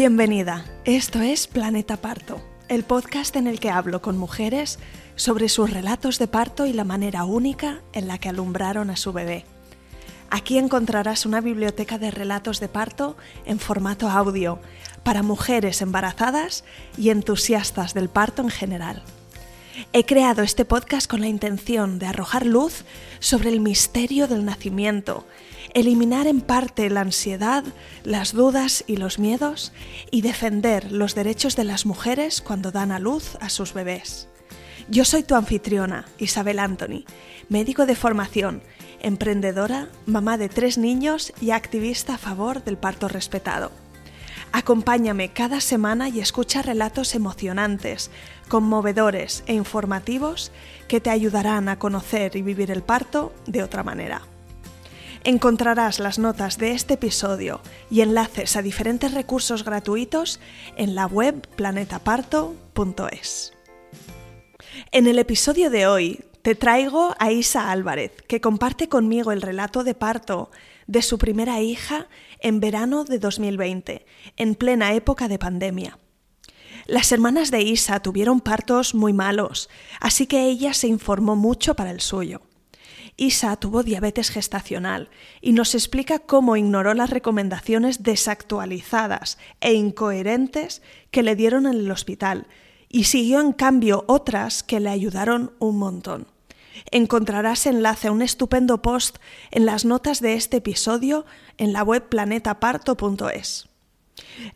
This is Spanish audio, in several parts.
Bienvenida, esto es Planeta Parto, el podcast en el que hablo con mujeres sobre sus relatos de parto y la manera única en la que alumbraron a su bebé. Aquí encontrarás una biblioteca de relatos de parto en formato audio para mujeres embarazadas y entusiastas del parto en general. He creado este podcast con la intención de arrojar luz sobre el misterio del nacimiento eliminar en parte la ansiedad, las dudas y los miedos y defender los derechos de las mujeres cuando dan a luz a sus bebés. Yo soy tu anfitriona, Isabel Anthony, médico de formación, emprendedora, mamá de tres niños y activista a favor del parto respetado. Acompáñame cada semana y escucha relatos emocionantes, conmovedores e informativos que te ayudarán a conocer y vivir el parto de otra manera. Encontrarás las notas de este episodio y enlaces a diferentes recursos gratuitos en la web planetaparto.es. En el episodio de hoy te traigo a Isa Álvarez, que comparte conmigo el relato de parto de su primera hija en verano de 2020, en plena época de pandemia. Las hermanas de Isa tuvieron partos muy malos, así que ella se informó mucho para el suyo. Isa tuvo diabetes gestacional y nos explica cómo ignoró las recomendaciones desactualizadas e incoherentes que le dieron en el hospital y siguió en cambio otras que le ayudaron un montón. Encontrarás enlace a un estupendo post en las notas de este episodio en la web planetaparto.es.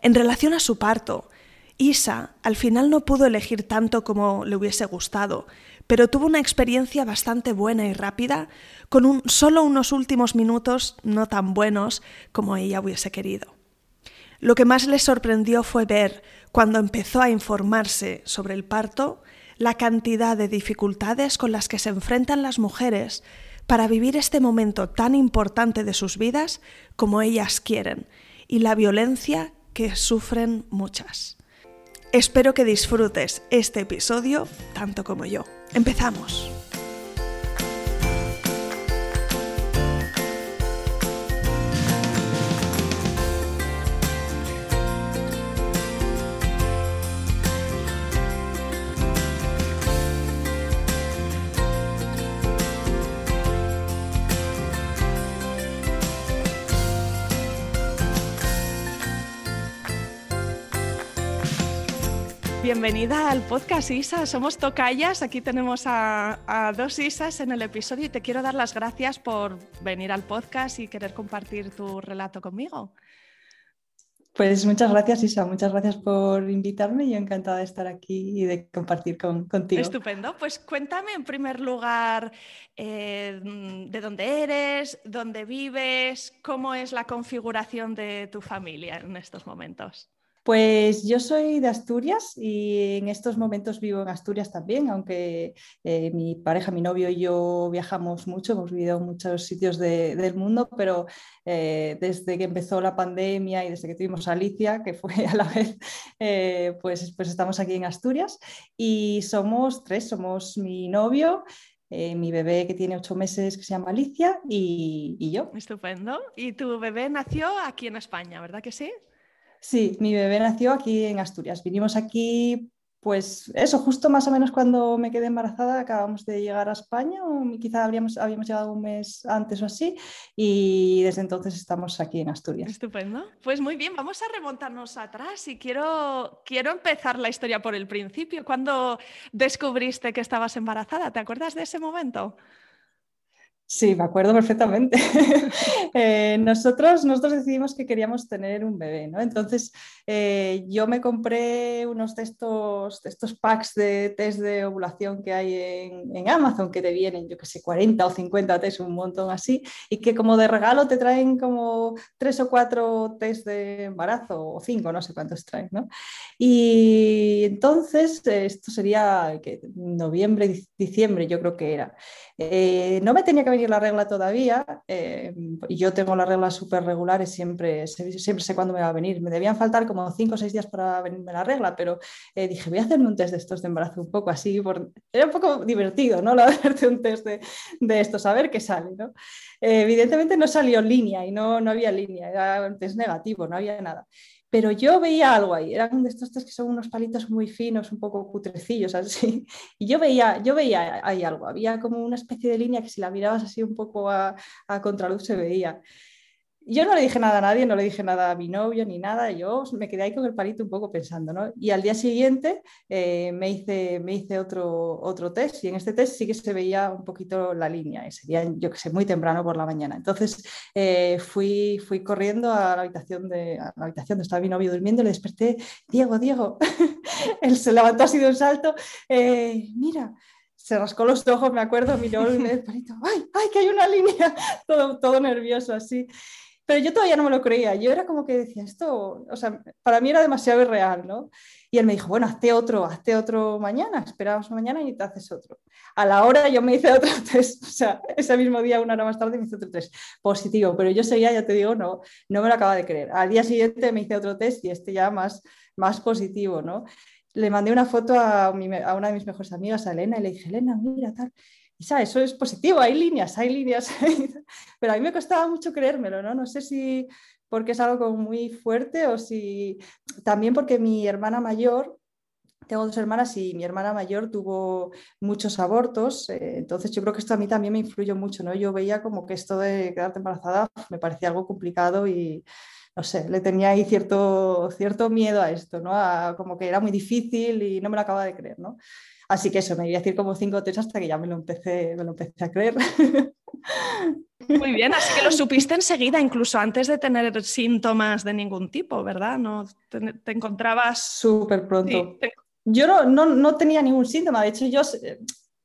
En relación a su parto, Isa al final no pudo elegir tanto como le hubiese gustado, pero tuvo una experiencia bastante buena y rápida, con solo unos últimos minutos no tan buenos como ella hubiese querido. Lo que más le sorprendió fue ver, cuando empezó a informarse sobre el parto, la cantidad de dificultades con las que se enfrentan las mujeres para vivir este momento tan importante de sus vidas como ellas quieren y la violencia que sufren muchas. Espero que disfrutes este episodio tanto como yo. Empezamos. Bienvenida al podcast Isa, somos tocayas, aquí tenemos a, dos Isas en el episodio y te quiero dar las gracias por venir al podcast y querer compartir tu relato conmigo. Pues muchas gracias Isa, muchas gracias por invitarme, yo encantada de estar aquí y de compartir contigo. Estupendo, pues cuéntame en primer lugar eh, de dónde eres, dónde vives, cómo es la configuración de tu familia en estos momentos. Pues yo soy de Asturias y en estos momentos vivo en Asturias también, aunque eh, mi pareja, mi novio y yo viajamos mucho, hemos vivido en muchos sitios del mundo, pero eh, desde que empezó la pandemia y desde que tuvimos a Alicia, que fue a la vez, eh, pues, pues estamos aquí en Asturias y somos tres, somos mi novio. mi bebé que tiene ocho meses que se llama Alicia y, y yo. Estupendo. Y tu bebé nació aquí en España, ¿verdad que sí? Sí, mi bebé nació aquí en Asturias. Vinimos aquí, pues eso, justo más o menos cuando me quedé embarazada, acabamos de llegar a España, o quizá habríamos, habíamos llegado un mes antes o así, y desde entonces estamos aquí en Asturias. Estupendo. Pues muy bien, vamos a remontarnos atrás y quiero, quiero empezar la historia por el principio. ¿Cuándo descubriste que estabas embarazada? ¿Te acuerdas de ese momento? Sí, me acuerdo perfectamente. Eh, nosotros, nosotros decidimos que queríamos tener un bebé, ¿no? Entonces eh, yo me compré unos de estos, estos packs de test de ovulación que hay en, Amazon, que te vienen, yo que sé, 40 o 50 test, un montón así, y que como de regalo te traen como tres o cuatro test de embarazo, o cinco, no sé cuántos traen, ¿no? Y entonces, esto sería noviembre, diciembre, yo creo que era. Eh, no me tenía que venir la regla todavía, eh, yo tengo las reglas súper regulares, siempre, siempre sé cuándo me va a venir. Me debían faltar como cinco o seis días para venirme la regla, pero eh, dije, voy a hacerme un test de estos de embarazo un poco así, por... era un poco divertido, ¿no? La hacerte un test de, de esto, a ver qué sale, ¿no? evidentemente no salió línea y no, no había línea, era un test negativo, no había nada. Pero yo veía algo ahí, eran de estos que son unos palitos muy finos, un poco cutrecillos así, y yo veía, yo veía ahí algo, había como una especie de línea que si la mirabas así un poco a, a contraluz se veía. Yo no le dije nada a nadie, no le dije nada a mi novio ni nada, yo me quedé ahí con el palito un poco pensando, ¿no? Y al día siguiente eh, me hice, me hice otro, otro test y en este test sí que se veía un poquito la línea, y sería, yo que sé, muy temprano por la mañana. Entonces eh, fui, fui corriendo a la, habitación de, a la habitación donde estaba mi novio durmiendo, le desperté, Diego, Diego, él se levantó así de un salto, eh, mira, se rascó los ojos, me acuerdo, miró el palito, ¡ay, ay, que hay una línea! Todo, todo nervioso así. Pero yo todavía no me lo creía. Yo era como que decía, esto, o sea, para mí era demasiado irreal, ¿no? Y él me dijo, bueno, hazte otro, hazte otro mañana, esperamos mañana y te haces otro. A la hora yo me hice otro test, o sea, ese mismo día, una hora más tarde, me hice otro test positivo, pero yo seguía, ya te digo, no, no me lo acaba de creer. Al día siguiente me hice otro test y este ya más, más positivo, ¿no? Le mandé una foto a, a una de mis mejores amigas, a Elena, y le dije, Elena, mira, tal eso es positivo, hay líneas, hay líneas, pero a mí me costaba mucho creérmelo, ¿no? No sé si porque es algo muy fuerte o si también porque mi hermana mayor, tengo dos hermanas y mi hermana mayor tuvo muchos abortos, eh, entonces yo creo que esto a mí también me influyó mucho, ¿no? Yo veía como que esto de quedarte embarazada me parecía algo complicado y no sé, le tenía ahí cierto, cierto miedo a esto, ¿no? como que era muy difícil y no me lo acaba de creer, ¿no? Así que eso, me iba a decir como cinco test hasta que ya me lo empecé, me lo empecé a creer. Muy bien, así que lo supiste enseguida, incluso antes de tener síntomas de ningún tipo, ¿verdad? No te, encontrabas súper pronto. Yo no, no, no, tenía ningún síntoma, de hecho yo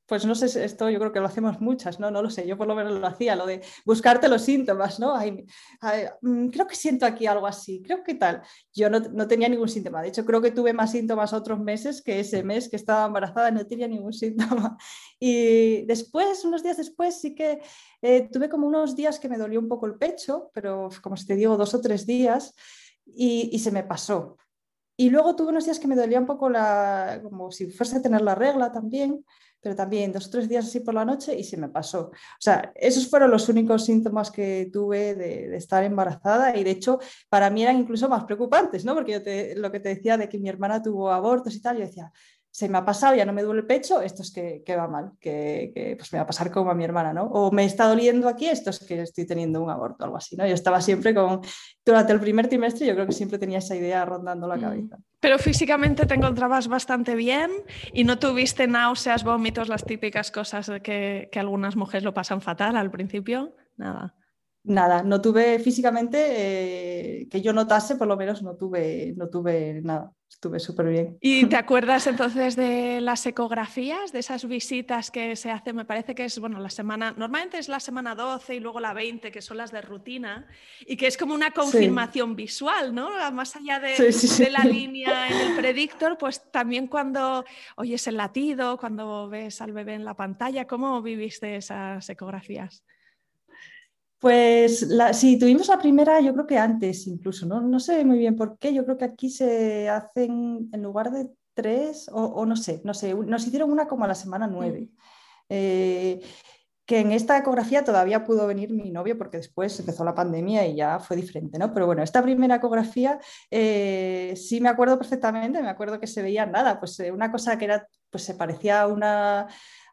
pues no sé, esto yo creo que lo hacemos muchas, ¿no? No lo sé, yo por lo menos lo hacía, lo de buscarte los síntomas, ¿no? Mm, creo que siento aquí algo así, creo que tal. Yo no, no, tenía ningún síntoma, de hecho creo que tuve más síntomas otros meses que ese mes que estaba embarazada, no tenía ningún síntoma. Y después, unos días después, sí que eh, tuve como unos días que me dolió un poco el pecho, pero como te digo, dos o tres días, y, y se me pasó. Y luego tuve unos días que me dolía un poco la, como si fuese a tener la regla también, pero también dos o tres días así por la noche y se me pasó. O sea, esos fueron los únicos síntomas que tuve de, estar embarazada y de hecho para mí eran incluso más preocupantes, ¿no? Porque yo lo que te decía de que mi hermana tuvo abortos y tal, yo decía, se me ha pasado, ya no me duele el pecho, esto es que, va mal, que, pues me va a pasar como a mi hermana, ¿no? O me está doliendo aquí, esto es que estoy teniendo un aborto, algo así, ¿no? Yo estaba siempre con, durante el primer trimestre yo creo que siempre tenía esa idea rondando la mm. cabeza. Pero físicamente te encontrabas bastante bien y no tuviste náuseas, vómitos, las típicas cosas que, que algunas mujeres lo pasan fatal al principio, nada nada, no tuve físicamente eh, que yo notase, por lo menos no tuve, no tuve nada. Estuve súper bien. ¿Y te acuerdas entonces de las ecografías, de esas visitas que se hacen? Me parece que es, bueno, la semana, normalmente es la semana 12 y luego la 20, que son las de rutina, y que es como una confirmación visual, ¿no? Más allá de, de, la línea en el predictor, pues también cuando oyes el latido, cuando ves al bebé en la pantalla, ¿cómo viviste esas ecografías? Pues la, sí, tuvimos la primera, yo creo que antes incluso, ¿no? no sé muy bien por qué, yo creo que aquí se hacen en lugar de tres, o, no sé, no sé, nos hicieron una como a la semana nueve. Eh, que en esta ecografía todavía pudo venir mi novio porque después empezó la pandemia y ya fue diferente, ¿no? Pero bueno, esta primera ecografía eh, sí me acuerdo perfectamente, me acuerdo que se veía nada, pues eh, una cosa que era, pues se parecía a una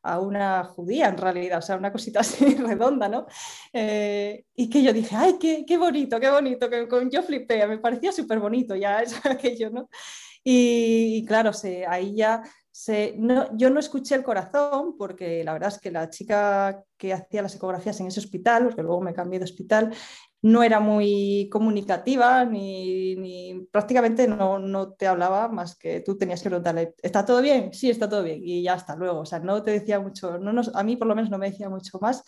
a una judía en realidad, o sea, una cosita así redonda, ¿no? Eh, y que yo dije, ay, qué, qué bonito, qué bonito, que con, yo flipé, me parecía súper bonito ya eso, aquello, ¿no? Y, claro, se, ahí ya se, no, yo no escuché el corazón porque la verdad es que la chica que hacía las ecografías en ese hospital, porque luego me cambié de hospital, no era muy comunicativa ni, prácticamente no, no, te hablaba más que tú tenías que preguntarle, ¿está todo bien? Sí, está todo bien y ya hasta luego. O sea, no te decía mucho, no a mí por lo menos no me decía mucho más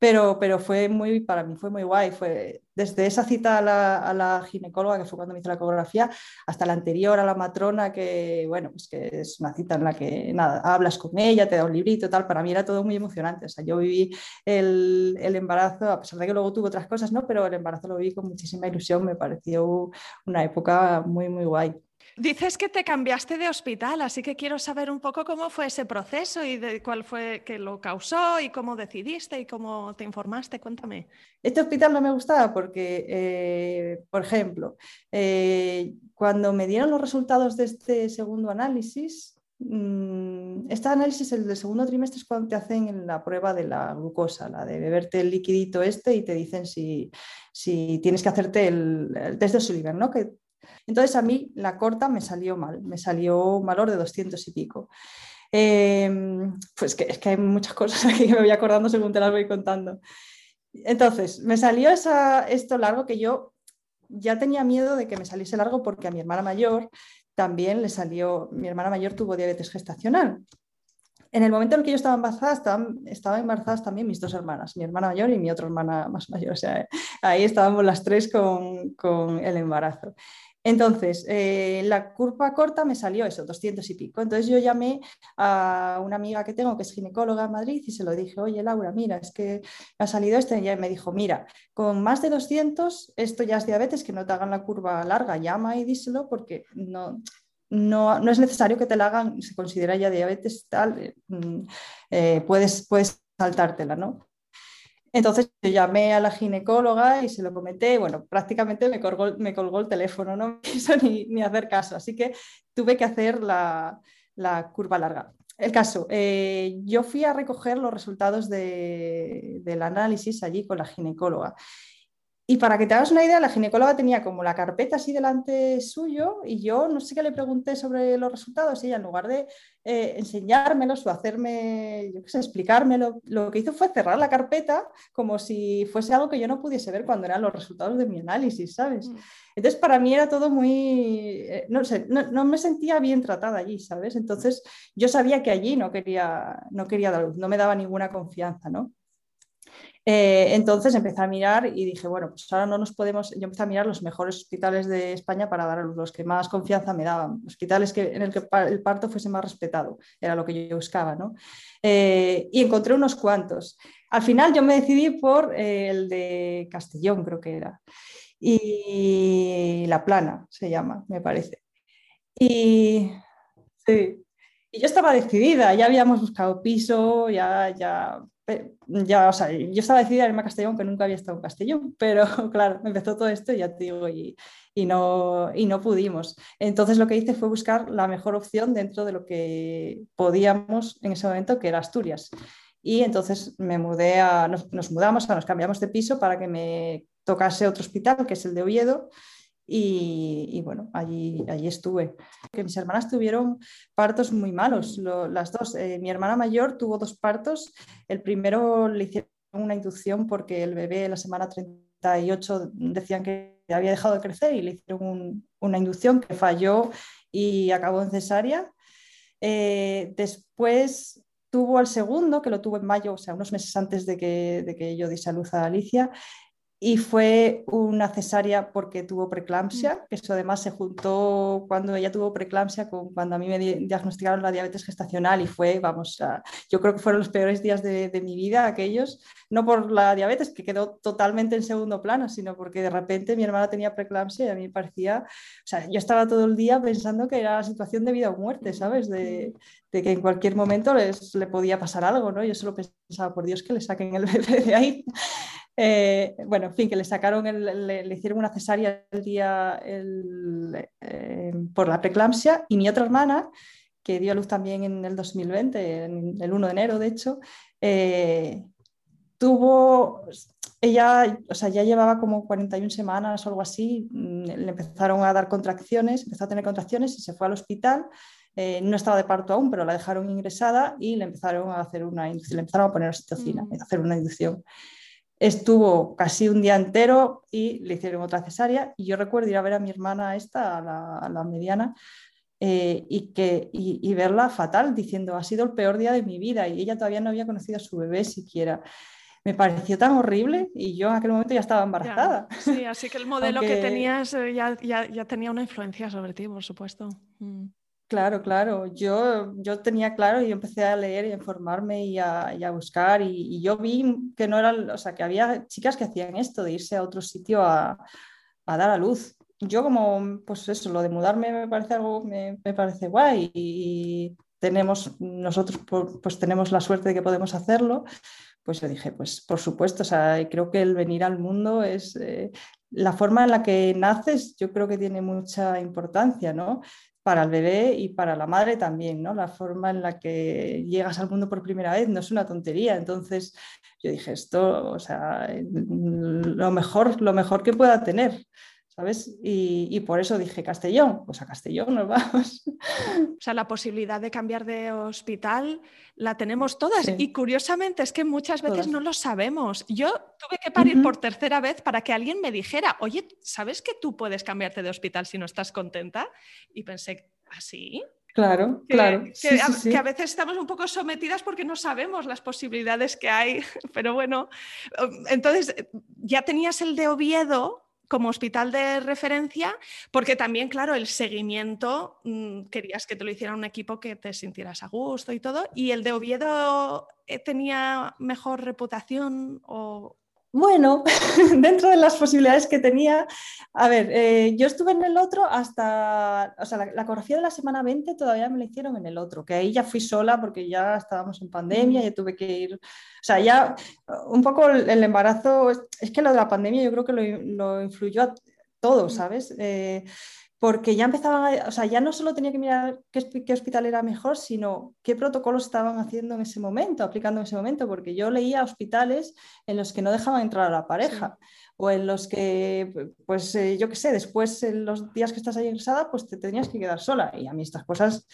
pero, pero fue muy, para mí fue muy guay. Fue desde esa cita a la, a la, ginecóloga, que fue cuando me hizo la ecografía, hasta la anterior a la matrona, que, bueno, pues que es una cita en la que, nada, hablas con ella, te da un librito, tal. Para mí era todo muy emocionante. O sea, yo viví el, el embarazo, a pesar de que luego tuve otras cosas, ¿no? Pero el embarazo lo viví con muchísima ilusión. Me pareció una época muy, muy guay. Dices que te cambiaste de hospital, así que quiero saber un poco cómo fue ese proceso y de cuál fue que lo causó y cómo decidiste y cómo te informaste. Cuéntame. Este hospital no me gustaba porque, eh, por ejemplo, eh, cuando me dieron los resultados de este segundo análisis, mm, este análisis, el del segundo trimestre, es cuando te hacen la prueba de la glucosa, la de beberte el liquidito este y te dicen si, tienes que hacerte el, test de Sullivan, ¿no? Que entonces a mí la corta me salió mal, me salió un valor de 200 y pico. Em, pues que, es que hay muchas cosas que me voy acordando según te las voy contando. Entonces, me salió esto largo que yo ya tenía miedo de que me saliese largo porque a mi hermana mayor también le salió, mi hermana mayor tuvo diabetes gestacional. En el momento en que yo estaba embarazada, estaban, estaban embarazadas también mis dos hermanas, mi hermana mayor y mi otra hermana más mayor. O sea, ahí estábamos las tres con, con el embarazo. Entonces, eh, la curva corta me salió eso, 200 y pico. Entonces yo llamé a una amiga que tengo que es ginecóloga en Madrid y se lo dije, oye Laura, mira, es que ha salido esto. Y ella me dijo, mira, con más de 200, esto ya es diabetes, que no te hagan la curva larga, llama y díselo porque no, no, no, es necesario que te la hagan, se considera ya diabetes tal, eh, mm, eh, puedes, puedes saltártela, ¿no? Entonces yo llamé a la ginecóloga y se lo comenté, bueno, prácticamente me colgó, me el teléfono, no quiso ni, hacer caso, así que tuve que hacer la, curva larga. El caso, eh, yo fui a recoger los resultados de, del análisis allí con la ginecóloga y para que te hagas una idea, la ginecóloga tenía como la carpeta así delante suyo y yo no sé qué le pregunté sobre los resultados y ella en lugar de eh, enseñármelos o hacerme, yo qué sé, explicármelo, lo que hizo fue cerrar la carpeta como si fuese algo que yo no pudiese ver cuando eran los resultados de mi análisis, ¿sabes? Mm. Entonces para mí era todo muy, eh, no sé, no, me sentía bien tratada allí, ¿sabes? Entonces yo sabía que allí no quería, no quería dar luz, no me daba ninguna confianza, ¿no? Eh, entonces empecé a mirar y dije, bueno, pues ahora no nos podemos, yo empecé a mirar los mejores hospitales de España para dar a los que más confianza me daban, hospitales que, en el que el parto fuese más respetado, era lo que yo buscaba, ¿no? Eh, y encontré unos cuantos. Al final yo me decidí por eh, el de Castellón, creo que era, y La Plana se llama, me parece. Y sí, y yo estaba decidida, ya habíamos buscado piso, ya, ya ya, o sea, yo estaba decidida a irme a Castellón, que nunca había estado en Castellón, pero claro, empezó todo esto, ya te digo, y, no, y no pudimos. Entonces lo que hice fue buscar la mejor opción dentro de lo que podíamos en ese momento, que era Asturias. Y entonces me mudé a, nos, mudamos, nos cambiamos de piso para que me tocase otro hospital, que es el de Oviedo, y, bueno, allí, allí estuve. Que mis hermanas tuvieron partos muy malos, las dos. Eh, mi hermana mayor tuvo dos partos. El primero le hicieron una inducción porque el bebé la semana 38 decían que había dejado de crecer y le hicieron una inducción que falló y acabó en cesárea. Eh, después tuvo al segundo, que lo tuvo en mayo, o sea, unos meses antes de que, de que yo diese a a Alicia, y fue una cesárea porque tuvo preeclampsia, mm. que eso además se juntó cuando ella tuvo preeclampsia con cuando a mí me diagnosticaron la diabetes gestacional y fue, vamos, yo creo que fueron los peores días de, de, mi vida aquellos, no por la diabetes, que quedó totalmente en segundo plano, sino porque de repente mi hermana tenía preeclampsia y a mí me parecía, o sea, yo estaba todo el día pensando que era la situación de vida o muerte, ¿sabes? De, de que en cualquier momento les, le podía pasar algo, ¿no? Yo solo pensaba, por Dios, que le saquen el bebé de ahí. Eh, bueno, en fin, que le sacaron, le, hicieron una cesárea el día eh, por la preeclampsia y mi otra hermana, que dio a luz también en el 2020, en el 1 de enero, de hecho, eh, tuvo, ella, o sea, ya llevaba como 41 semanas o algo así, mm, le empezaron a dar contracciones, empezó a tener contracciones y se fue al hospital. no estaba de parto aún, pero la dejaron ingresada y le empezaron a hacer una le empezaron a poner oxitocina, mm. a hacer una inducción estuvo casi un día entero y le hicieron otra cesárea. Y yo recuerdo ir a ver a mi hermana esta, a la, mediana, eh, y, que, y, verla fatal, diciendo, ha sido el peor día de mi vida y ella todavía no había conocido a su bebé siquiera. Me pareció tan horrible y yo en aquel momento ya estaba embarazada. sí, así que el modelo que tenías eh, ya, ya, tenía una influencia sobre ti, por supuesto. Mm. Claro, claro. Yo, yo tenía claro y empecé a leer y a informarme y a, buscar y, yo vi que no era, o sea, que había chicas que hacían esto de irse a otro sitio a, dar a luz yo como, pues eso, lo de mudarme me parece algo, me, parece guay y tenemos, nosotros pues tenemos la suerte de que podemos hacerlo, pues yo dije, pues por supuesto, o sea, creo que el venir al mundo es eh, la forma en la que naces, yo creo que tiene mucha importancia, ¿no? Para el bebé y para la madre también, ¿no? La forma en la que llegas al mundo por primera vez no es una tontería. Entonces yo dije, esto, o sea, lo mejor, lo mejor que pueda tener. ¿Sabes? Y, por eso dije Castellón, pues a Castellón nos vamos. O sea, la posibilidad de cambiar de hospital la tenemos todas y curiosamente es que muchas veces no lo sabemos. Yo tuve que parir por tercera vez para que alguien me dijera, oye, ¿sabes que tú puedes cambiarte de hospital si no estás contenta? Y pensé, ¿así? ¿Ah, claro, claro. que, a, veces estamos un poco sometidas porque no sabemos las posibilidades que hay, pero bueno, entonces ya tenías el de Oviedo como hospital de referencia, porque también, claro, el seguimiento, mm, querías que te lo hiciera un equipo que te sintieras a gusto y todo, y el de Oviedo eh, tenía mejor reputación o, bueno, dentro de las posibilidades que tenía, a ver, eh, yo estuve en el otro hasta, o sea, la, ecografía de la semana 20 todavía me la hicieron en el otro, que ahí ya fui sola porque ya estábamos en pandemia, ya tuve que ir, o sea, ya un poco el, embarazo, es que lo de la pandemia yo creo que lo, influyó a todo, ¿sabes? Eh, porque ya empezaban, o sea, ya no solo tenía que mirar qué, hospital era mejor, sino qué protocolos estaban haciendo en ese momento, aplicando en ese momento, porque yo leía hospitales en los que no dejaban entrar a la pareja. O en los que, pues eh, yo qué sé, después en los días que estás ahí ingresada, pues te tenías que quedar sola. Y a mí estas cosas,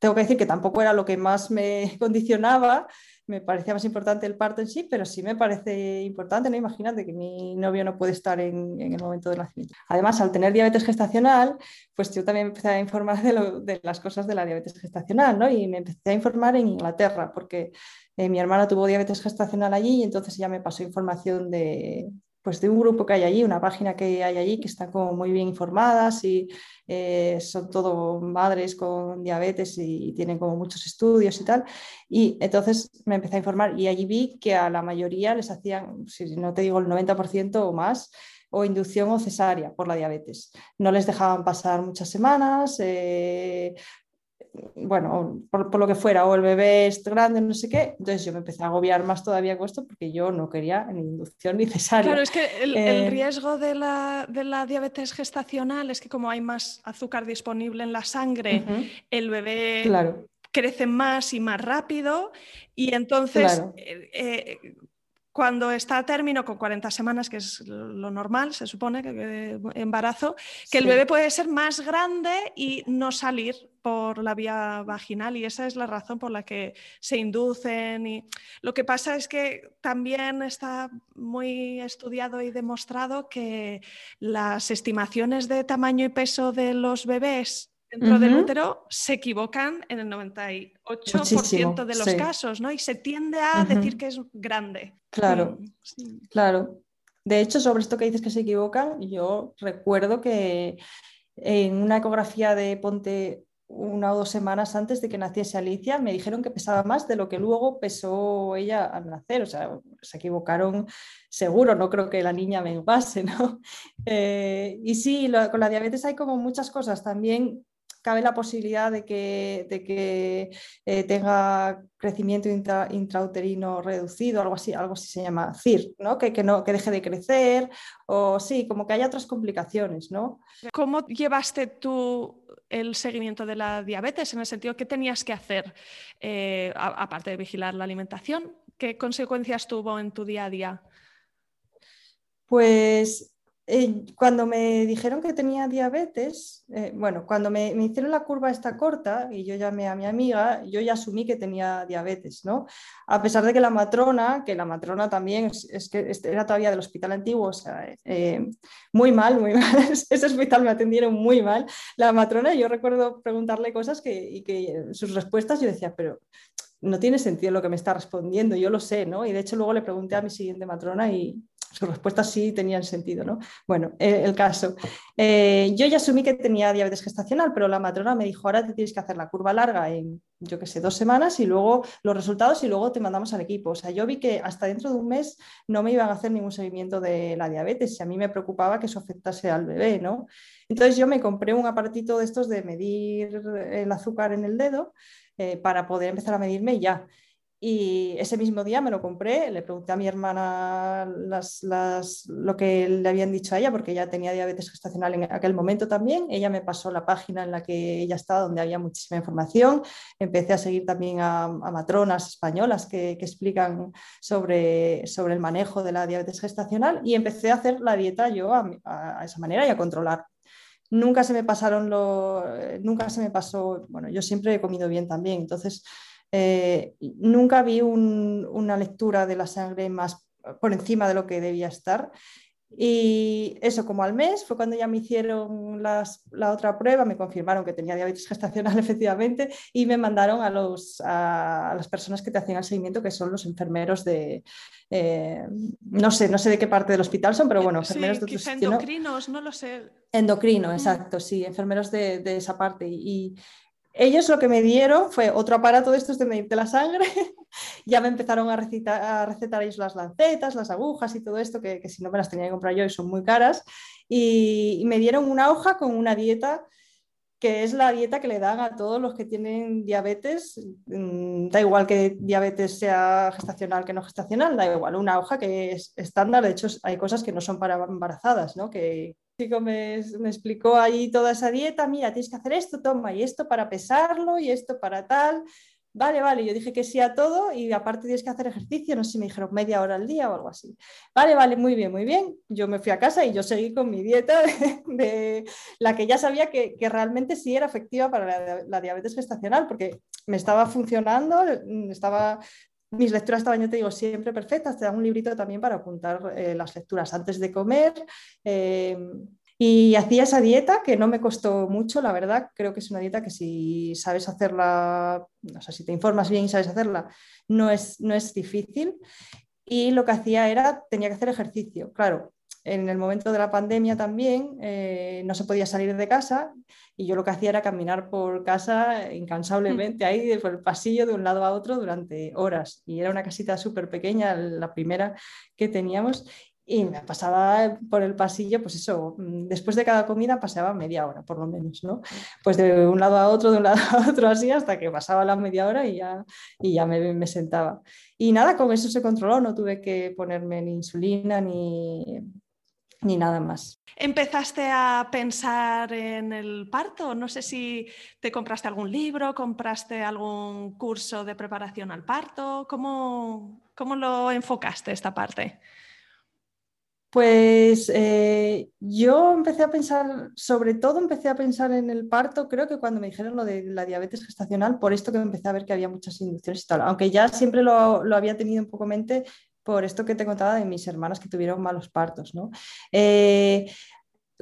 tengo que decir que tampoco era lo que más me condicionaba, me parecía más importante el parto en sí, pero sí me parece importante, ¿no? Imagínate que mi novio no puede estar en, el momento del nacimiento. Además, al tener diabetes gestacional, pues yo también empecé a informar de, las cosas de la diabetes gestacional, ¿no? Y me empecé a informar en Inglaterra, porque eh, mi hermana tuvo diabetes gestacional allí y entonces ya me pasó información de, pues de un grupo que hay allí, una página que hay allí que están como muy bien informadas y eh, son todo madres con diabetes y tienen como muchos estudios y tal. Y entonces me empecé a informar y allí vi que a la mayoría les hacían, si no te digo el 90% o más, o inducción o cesárea por la diabetes. No les dejaban pasar muchas semanas, eh, bueno, por, lo que fuera, o el bebé es grande, no sé qué. Entonces yo me empecé a agobiar más todavía con esto porque yo no quería ni inducción ni cesárea. Claro, es que el, eh, riesgo de la, diabetes gestacional es que como hay más azúcar disponible en la sangre, el bebé crece más y más rápido y entonces eh, eh, cuando está a término con 40 semanas, que es lo normal, se supone, que, embarazo, que el bebé puede ser más grande y no salir por la vía vaginal y esa es la razón por la que se inducen. Y... Lo que pasa es que también está muy estudiado y demostrado que las estimaciones de tamaño y peso de los bebés dentro del útero se equivocan en el 98% de los casos, ¿no? Y se tiende a decir que es grande. Claro, mm, claro. De hecho, sobre esto que dices que se equivocan, yo recuerdo que en una ecografía de Ponte una o dos semanas antes de que naciese Alicia, me dijeron que pesaba más de lo que luego pesó ella al nacer. O sea, se equivocaron seguro, no creo que la niña menguase, ¿no? Eh, y sí, con la diabetes hay como muchas cosas. También cabe la posibilidad de que, que eh, tenga crecimiento intrauterino reducido, algo así, algo así se llama CIR, ¿no? Que, que, no, que deje de crecer, o sí, como que haya otras complicaciones, ¿no? ¿Cómo llevaste tú el seguimiento de la diabetes? En el sentido, ¿qué tenías que hacer, eh, aparte de vigilar la alimentación? ¿Qué consecuencias tuvo en tu día a día? Pues eh, cuando me dijeron que tenía diabetes, eh, bueno, cuando me, hicieron la curva esta corta y yo llamé a mi amiga, yo ya asumí que tenía diabetes, ¿no? A pesar de que la matrona, que la matrona también es, que era todavía del hospital antiguo, o sea, eh, muy mal, muy mal, ese hospital me atendieron muy mal. La matrona, yo recuerdo preguntarle cosas que, y que sus respuestas yo decía, pero no tiene sentido lo que me está respondiendo, yo lo sé, ¿no? Y de hecho luego le pregunté a mi siguiente matrona y sus respuestas sí tenían sentido, ¿no? Bueno, el, caso. Eh, yo ya asumí que tenía diabetes gestacional, pero la matrona me dijo, ahora te tienes que hacer la curva larga en, yo qué sé, dos semanas y luego los resultados y luego te mandamos al equipo. O sea, yo vi que hasta dentro de un mes no me iban a hacer ningún seguimiento de la diabetes y a mí me preocupaba que eso afectase al bebé, ¿no? Entonces yo me compré un aparatito de estos de medir el azúcar en el dedo eh, para poder empezar a medirme ya. Y ese mismo día me lo compré, le pregunté a mi hermana lo que le habían dicho a ella, porque ella tenía diabetes gestacional en aquel momento también. Ella me pasó la página en la que ella estaba, donde había muchísima información. Empecé a seguir también a, matronas españolas que, explican sobre, sobre el manejo de la diabetes gestacional y empecé a hacer la dieta yo a, esa manera y a controlar nunca se me pasaron lo, nunca se me pasó, bueno, yo siempre he comido bien también, entonces eh, nunca vi una lectura de la sangre más por encima de lo que debía estar. Y eso, como al mes, fue cuando ya me hicieron la otra prueba, me confirmaron que tenía diabetes gestacional efectivamente y me mandaron a, los, a, las personas que te hacían el seguimiento, que son los enfermeros de, eh, no sé, no sé de qué parte del hospital son, pero bueno, enfermeros de otro endocrinos, no lo sé. Endocrino, exacto, sí, enfermeros de, de esa parte. Y, ellos lo que me dieron fue otro aparato de estos de medirte la sangre. ya me empezaron a, a, recetar las lancetas, las agujas y todo esto, que, si no me las tenía que comprar yo y son muy caras. Y, me dieron una hoja con una dieta que es la dieta que le dan a todos los que tienen diabetes, mm, da igual que diabetes sea gestacional que no gestacional, da igual, una hoja que es estándar, de hecho hay cosas que no son para embarazadas, ¿no? que, chico me, explicó ahí toda esa dieta, mira, tienes que hacer esto, toma, y esto para pesarlo, y esto para tal. Vale, vale, yo dije que sí a todo y aparte tienes que hacer ejercicio, no sé si me dijeron media hora al día o algo así. Vale, vale, muy bien, muy bien. Yo me fui a casa y yo seguí con mi dieta de, la que ya sabía que, que, realmente sí era efectiva para la, la, diabetes gestacional, porque me estaba funcionando, estaba mis lecturas estaban, yo te digo, siempre perfectas. Te dan un librito también para apuntar eh, las lecturas antes de comer. Eh, y hacía esa dieta que no me costó mucho, la verdad. Creo que es una dieta que si sabes hacerla, o sea, si te informas bien y sabes hacerla, no es, no es difícil. Y lo que hacía era, tenía que hacer ejercicio. Claro, en el momento de la pandemia también eh, no se podía salir de casa y yo lo que hacía era caminar por casa incansablemente ahí por el pasillo de un lado a otro durante horas y era una casita súper pequeña, la primera que teníamos y me pasaba por el pasillo, pues eso, mm, después de cada comida pasaba media hora por lo menos, ¿no? Pues de un lado a otro, de un lado a otro así, hasta que pasaba la media hora y ya, y ya me, me sentaba. Y nada, con eso se controló, no tuve que ponerme ni insulina ni, ni nada más. ¿Empezaste a pensar en el parto? No sé si te compraste algún libro, compraste algún curso de preparación al parto. ¿Cómo, cómo lo enfocaste esta parte? Pues eh, yo empecé a pensar, sobre todo empecé a pensar en el parto, creo que cuando me dijeron lo de la diabetes gestacional, por esto que empecé a ver que había muchas inducciones y tal, aunque ya siempre lo, lo había tenido un poco en mente por esto que te contaba de mis hermanas que tuvieron malos partos. ¿no? Eh,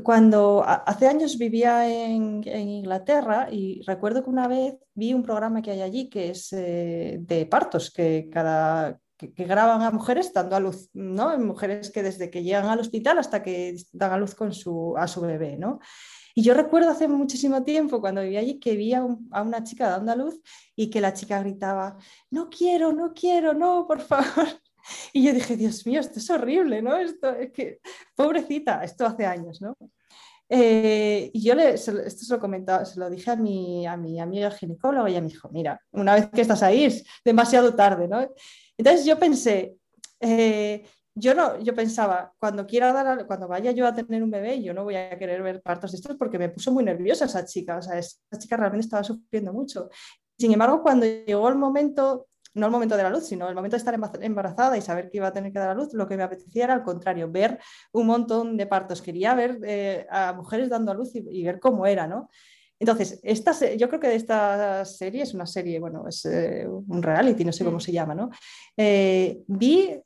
cuando hace años vivía en, Inglaterra y recuerdo que una vez vi un programa que hay allí que es eh, de partos, que cada que, graban a mujeres dando a luz, ¿no? Mujeres que desde que llegan al hospital hasta que dan a luz con su, a su bebé, ¿no? Y yo recuerdo hace muchísimo tiempo, cuando vivía allí, que vi a, a, una chica dando a luz y que la chica gritaba, no quiero, no quiero, no, por favor. Y yo dije, Dios mío, esto es horrible, ¿no? Esto es que, pobrecita, esto hace años, ¿no? Eh, y yo le, esto se lo comentaba, se lo dije a mi, a mi amiga ginecóloga y me dijo, mira, una vez que estás ahí es demasiado tarde, ¿no? Entonces yo pensé, eh, yo no, yo pensaba, cuando quiera dar, cuando vaya yo a tener un bebé, yo no voy a querer ver partos de estos porque me puso muy nerviosa esa chica, o sea, esa chica realmente estaba sufriendo mucho. Sin embargo, cuando llegó el momento no el momento de la luz, sino el momento de estar embarazada y saber que iba a tener que dar a luz, lo que me apetecía era al contrario, ver un montón de partos. Quería ver eh, a mujeres dando a luz y, ver cómo era, ¿no? Entonces, esta, yo creo que de esta serie es una serie, bueno, es eh, un reality, no sé cómo mm. se llama, ¿no? Eh, vi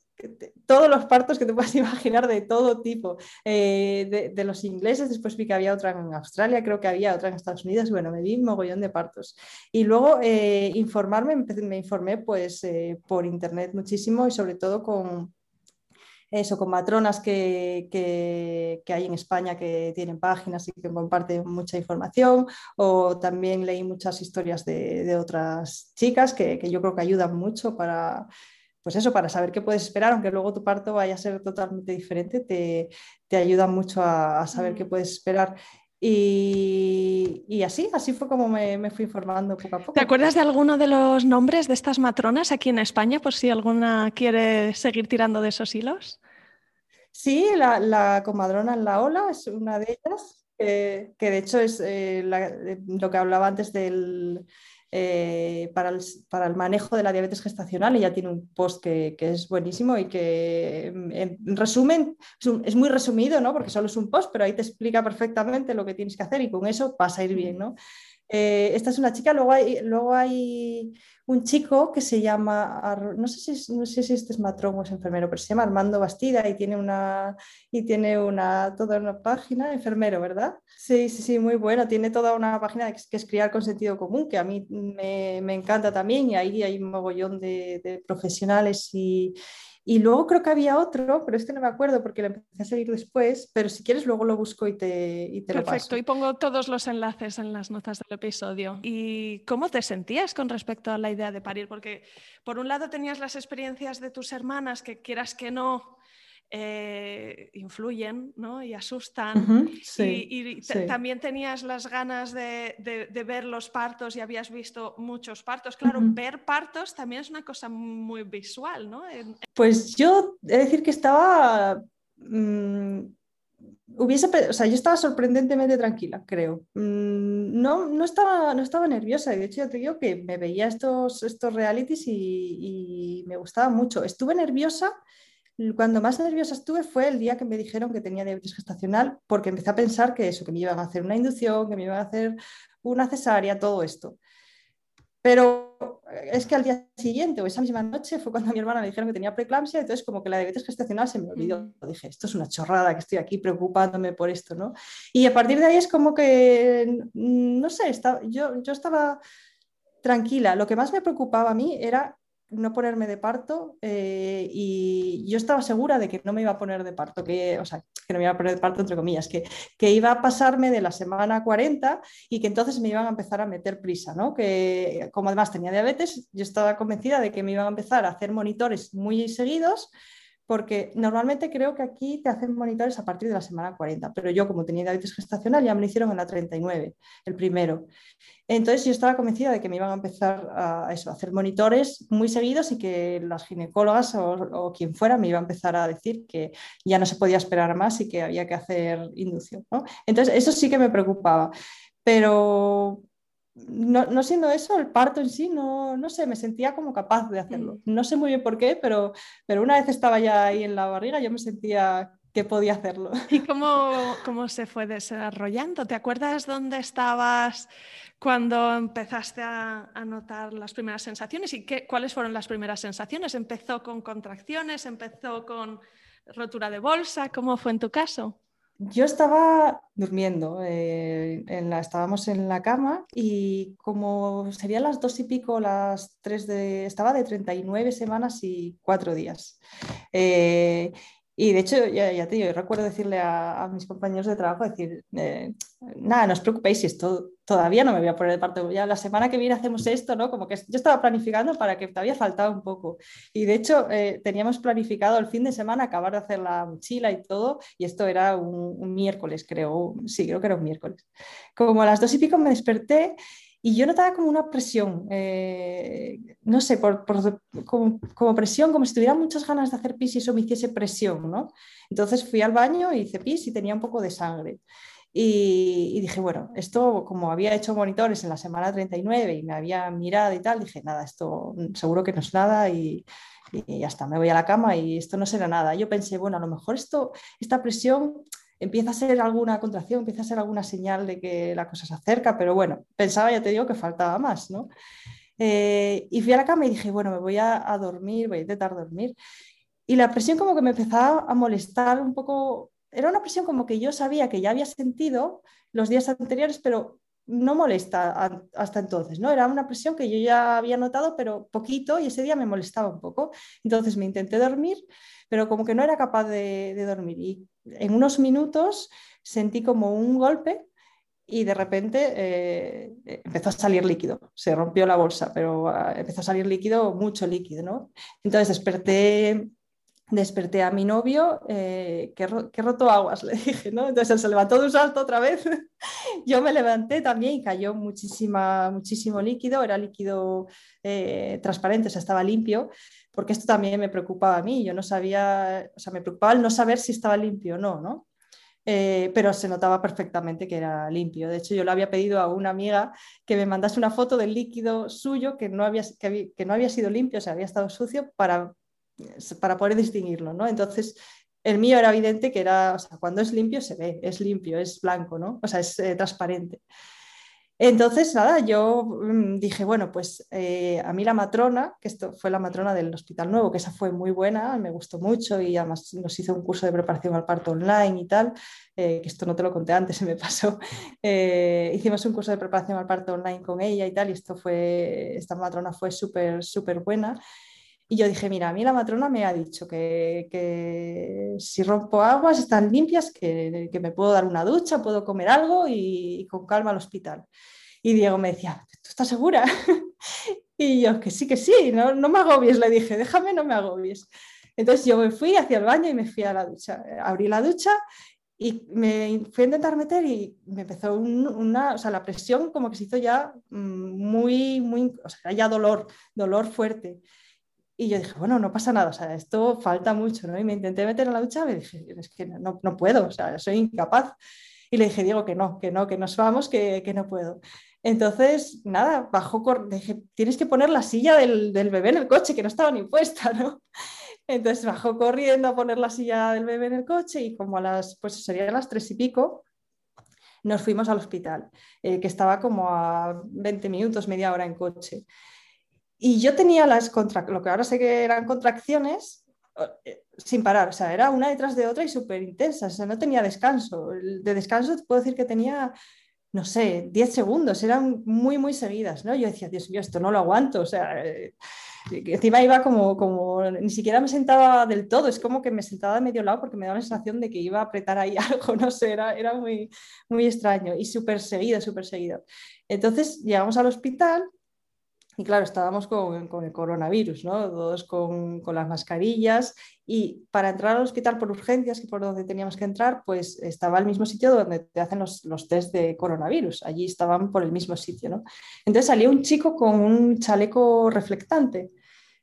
todos los partos que te puedas imaginar de todo tipo, eh, de, los ingleses, después vi que había otra en Australia, creo que había otra en Estados Unidos, bueno, me vi un mogollón de partos. Y luego eh, informarme, me informé pues eh, por internet muchísimo y sobre todo con, eso, con matronas que, hay en España que tienen páginas y que comparten mucha información, o también leí muchas historias de, otras chicas que, yo creo que ayudan mucho para, pues eso, para saber qué puedes esperar, aunque luego tu parto vaya a ser totalmente diferente, te, te ayuda mucho a, saber qué puedes esperar. Y, así, así fue como me, me, fui informando poco a poco. ¿Te acuerdas de alguno de los nombres de estas matronas aquí en España, por si alguna quiere seguir tirando de esos hilos? Sí, la, la comadrona en la ola es una de ellas, que de hecho es eh, lo que hablaba antes del, eh, para, el, para, el, manejo de la diabetes gestacional. Ella tiene un post que, que es buenísimo y que, en resumen, es, muy resumido, ¿no? porque solo es un post, pero ahí te explica perfectamente lo que tienes que hacer y con eso vas a ir bien. ¿no? Eh, esta es una chica, luego hay, luego hay un chico que se llama, no sé si, no sé si este es matrón o es enfermero, pero se llama Armando Bastida y tiene una, y tiene una, toda una página, enfermero, ¿verdad? Sí, sí, sí, muy bueno, tiene toda una página que es criar con sentido común, que a mí me, me encanta también y ahí hay un mogollón de, de profesionales y, y luego creo que había otro, pero este no me acuerdo porque lo empecé a seguir después, pero si quieres luego lo busco y te, y te Perfecto, lo paso. y pongo todos los enlaces en las notas del episodio. ¿Y cómo te sentías con respecto a la idea de parir? Porque por un lado tenías las experiencias de tus hermanas que quieras que no, eh, influyen ¿no? y asustan. y, también tenías las ganas de, ver los partos y habías visto muchos partos. Claro, ver partos también es una cosa muy visual, ¿no? Pues yo he de decir que estaba... Mm, hubiese, o sea, yo estaba sorprendentemente tranquila, creo. Mm, no, no, estaba, no estaba nerviosa, de hecho, yo te digo que me veía estos, estos realities y, y me gustaba mucho. Estuve nerviosa cuando más nerviosa estuve fue el día que me dijeron que tenía diabetes gestacional, porque empecé a pensar que eso, que me iban a hacer una inducción, que me iban a hacer una cesárea, todo esto. Pero es que al día siguiente o esa misma noche fue cuando a mi hermana le dijeron que tenía preeclampsia, entonces como que la diabetes gestacional se me olvidó. Mm. Dije, esto es una chorrada que estoy aquí preocupándome por esto, ¿no? Y a partir de ahí es como que, no sé, yo, yo estaba tranquila. Lo que más me preocupaba a mí era no ponerme de parto eh, y yo estaba segura de que no me iba a poner de parto, que, o sea, que no me iba a poner de parto entre comillas, que, que iba a pasarme de la semana 40 y que entonces me iban a empezar a meter prisa, ¿no? Que como además tenía diabetes, yo estaba convencida de que me iban a empezar a hacer monitores muy seguidos porque normalmente creo que aquí te hacen monitores a partir de la semana 40, pero yo como tenía diabetes gestacional ya me lo hicieron en la 39, el primero. Entonces yo estaba convencida de que me iban a empezar a, hacer monitores muy seguidos y que las ginecólogas o, quien fuera me iba a empezar a decir que ya no se podía esperar más y que había que hacer inducción. Entonces eso sí que me preocupaba. Pero no, siendo eso, el parto en sí, no, no sé, me sentía como capaz de hacerlo. Mm. No sé muy bien por qué, pero, pero una vez estaba ya ahí en la barriga, yo me sentía que podía hacerlo. ¿Y cómo, cómo se fue desarrollando? ¿Te acuerdas dónde estabas cuando empezaste a, notar las primeras sensaciones y qué, cuáles fueron las primeras sensaciones? ¿Empezó con contracciones? ¿Empezó con rotura de bolsa? ¿Cómo fue en tu caso? Yo estaba durmiendo, eh, en la, estábamos en la cama y como serían las dos y pico, las tres de, estaba de 39 semanas y cuatro días. Eh, y de hecho, ya, ya te digo, recuerdo decirle a, mis compañeros de trabajo, decir, eh, nada, no os preocupéis, esto todavía no me voy a poner de parto, ya la semana que viene hacemos esto, ¿no? Como que yo estaba planificando para que todavía faltaba un poco. Y de hecho, eh, teníamos planificado el fin de semana acabar de hacer la mochila y todo, y esto era un, un miércoles, creo, sí, creo que era un miércoles. Como a las dos y pico me desperté y yo notaba como una presión, eh, no sé, por, como, presión, como si tuviera muchas ganas de hacer pis y eso me hiciese presión, ¿no? Entonces fui al baño y hice pis y tenía un poco de sangre. Y, dije, bueno, esto como había hecho monitores en la semana 39 y me había mirado y tal, dije, nada, esto seguro que no es nada y, y ya está, me voy a la cama y esto no será nada. Yo pensé, bueno, a lo mejor esto, esta presión empieza a ser alguna contracción, empieza a ser alguna señal de que la cosa se acerca, pero bueno, pensaba, ya te digo, que faltaba más, ¿no? Eh, y fui a la cama y dije, bueno, me voy a, dormir, voy a intentar dormir. Y la presión como que me empezaba a molestar un poco, era una presión como que yo sabía que ya había sentido los días anteriores, pero no molesta hasta entonces, ¿no? Era una presión que yo ya había notado, pero poquito, y ese día me molestaba un poco. Entonces me intenté dormir, pero como que no era capaz de, dormir. Y en unos minutos sentí como un golpe y de repente eh, empezó a salir líquido. Se rompió la bolsa, pero ah, empezó a salir líquido, mucho líquido, ¿no? Entonces desperté desperté a mi novio, eh, que, roto aguas, le dije, ¿no? Entonces él se levantó de un salto otra vez, yo me levanté también y cayó muchísima, muchísimo líquido, era líquido eh, transparente, o estaba limpio, porque esto también me preocupaba a mí, yo no sabía, o sea, me preocupaba el no saber si estaba limpio o no, ¿no? Eh, pero se notaba perfectamente que era limpio. De hecho, yo le había pedido a una amiga que me mandase una foto del líquido suyo que no había, que, no había sido limpio, o sea, había estado sucio, para para poder distinguirlo, ¿no? Entonces, el mío era evidente que era, o sea, cuando es limpio se ve, es limpio, es blanco, ¿no? O sea, es eh, transparente. Entonces, nada, yo mm, dije, bueno, pues eh, a mí la matrona, que esto fue la matrona del Hospital Nuevo, que esa fue muy buena, me gustó mucho y además nos hizo un curso de preparación al parto online y tal, eh, que esto no te lo conté antes, se me pasó. hicimos un curso de preparación al parto online con ella y tal, y esto fue, esta matrona fue súper, súper buena. Y yo dije, mira, a mí la matrona me ha dicho que, si rompo aguas están limpias, que, me puedo dar una ducha, puedo comer algo y, con calma al hospital. Y Diego me decía, ¿tú estás segura? y yo, que sí, que sí, no, no me agobies, le dije, déjame, no me agobies. Entonces yo me fui hacia el baño y me fui a la ducha. Abrí la ducha y me fui a intentar meter y me empezó una, o sea, la presión como que se hizo ya mm, muy, muy, o sea, ya dolor, dolor fuerte. Y yo dije, bueno, no pasa nada, o sea, esto falta mucho, ¿no? Y me intenté meter en la ducha me dije, es que no, no puedo, o sea, soy incapaz. Y le dije, Diego, que no, que no, que nos vamos, que, que no puedo. Entonces, nada, bajó, dije, tienes que poner la silla del, del, bebé en el coche, que no estaba ni puesta, ¿no? Entonces bajó corriendo a poner la silla del bebé en el coche y como a las, pues serían las tres y pico, nos fuimos al hospital, eh, que estaba como a 20 minutos, media hora en coche. Y yo tenía las lo que ahora sé que eran contracciones eh, sin parar, o sea, era una detrás de otra y súper intensa, o sea, no tenía descanso. De descanso puedo decir que tenía, no sé, 10 segundos, eran muy, muy seguidas, ¿no? Yo decía, Dios mío, esto no lo aguanto, o sea, eh, encima iba como, como, ni siquiera me sentaba del todo, es como que me sentaba de medio lado porque me daba la sensación de que iba a apretar ahí algo, no sé, era, era muy, muy extraño y súper seguido, súper seguido. Entonces llegamos al hospital y claro, estábamos con, el coronavirus, ¿no? Todos con, las mascarillas y para entrar al hospital por urgencias, que por donde teníamos que entrar, pues estaba el mismo sitio donde te hacen los, los test de coronavirus. Allí estaban por el mismo sitio, ¿no? Entonces salió un chico con un chaleco reflectante.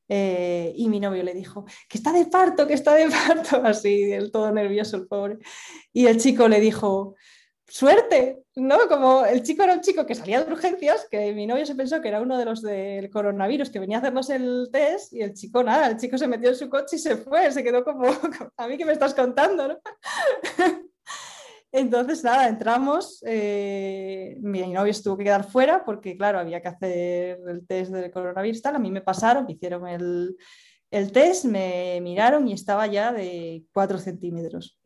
Eh, y mi novio le dijo, que está de parto, que está de parto, así, el todo nervioso el pobre. Y el chico le dijo, suerte, ¿no? Como el chico era un chico que salía de urgencias, que mi novio se pensó que era uno de los del coronavirus que venía a hacernos el test y el chico nada, el chico se metió en su coche y se fue, se quedó como, a mí que me estás contando, ¿no? Entonces, nada, entramos, eh, mi novio tuvo que quedar fuera porque, claro, había que hacer el test del coronavirus, tal, a mí me pasaron, me hicieron el, el test, me miraron y estaba ya de 4 centímetros.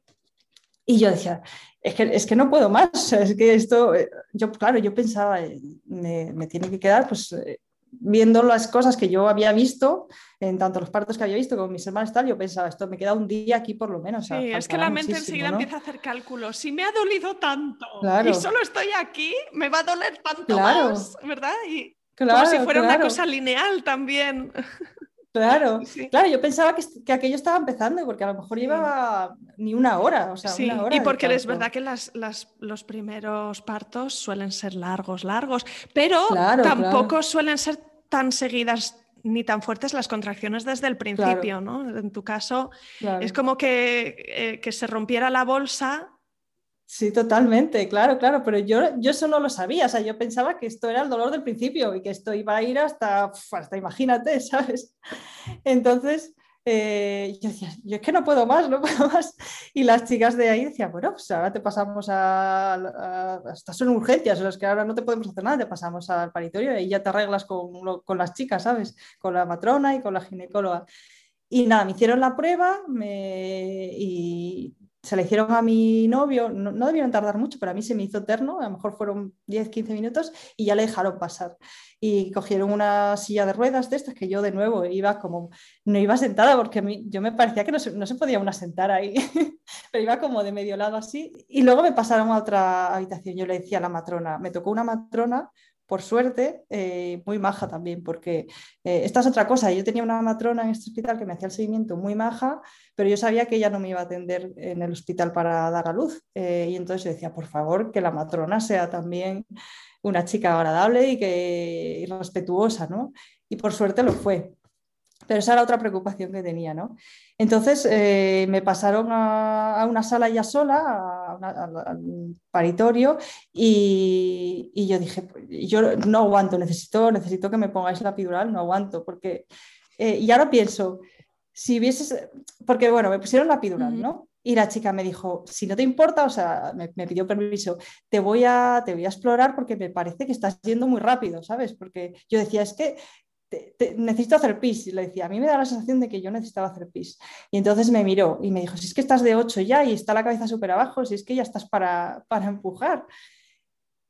Y yo decía, es que, es que no puedo más, es que esto, eh, yo, claro, yo pensaba, eh, me, me tiene que quedar, pues, eh, viendo las cosas que yo había visto, en tanto los partos que había visto como mis hermanos tal, yo pensaba, esto me queda un día aquí por lo menos. Sí, es que la mente enseguida empieza a hacer cálculos. Si me ha dolido tanto y solo estoy aquí, me va a doler tanto más, ¿verdad? Y como si fuera una cosa lineal también. Claro, claro, yo pensaba que, aquello estaba empezando porque a lo mejor llevaba ni una hora. O sea, una hora y porque es verdad que las, los primeros partos suelen ser largos, largos, pero tampoco suelen ser tan seguidas ni tan fuertes las contracciones desde el principio, ¿no? En tu caso, es como que, eh, que se rompiera la bolsa Sí, totalmente, claro, claro, pero yo, yo eso no lo sabía, o sea, yo pensaba que esto era el dolor del principio y que esto iba a ir hasta, hasta imagínate, ¿sabes? Entonces, eh, yo decía, yo es que no puedo más, no puedo más. Y las chicas de ahí decían, bueno, pues ahora te pasamos a, estas son urgencias, en las que ahora no te podemos hacer nada, te pasamos al paritorio y ya te arreglas con, con las chicas, ¿sabes? Con la matrona y con la ginecóloga. Y nada, me hicieron la prueba me... y se la hicieron a mi novio, no, no, debieron tardar mucho, pero a mí se me hizo eterno, a lo mejor fueron 10, 15 minutos y ya le dejaron pasar. Y cogieron una silla de ruedas de estas que yo de nuevo iba como, no iba sentada porque a mí, yo me parecía que no se, no se podía una sentar ahí, pero iba como de medio lado así. Y luego me pasaron a otra habitación, yo le decía a la matrona, me tocó una matrona por suerte, eh, muy maja también, porque eh, esta es otra cosa. Yo tenía una matrona en este hospital que me hacía el seguimiento muy maja, pero yo sabía que ella no me iba a atender en el hospital para dar a luz. Eh, y entonces decía, por favor, que la matrona sea también una chica agradable y, que, respetuosa, ¿no? Y por suerte lo fue. Pero esa era otra preocupación que tenía, ¿no? Entonces eh, me pasaron a, una sala ya sola, al paritorio, y, yo dije, yo no aguanto, necesito, necesito que me pongáis la epidural, no aguanto, porque... Eh, y ahora pienso, si hubieses, porque bueno, me pusieron la epidural, ¿no? Y la chica me dijo, si no te importa, o sea, me, me, pidió permiso, te voy, a, te voy a explorar porque me parece que estás yendo muy rápido, ¿sabes? Porque yo decía, es que necesito hacer pis. Y le decía, a mí me da la sensación de que yo necesitaba hacer pis. Y entonces me miró y me dijo, si es que estás de 8 ya y está la cabeza súper abajo, si es que ya estás para, para empujar.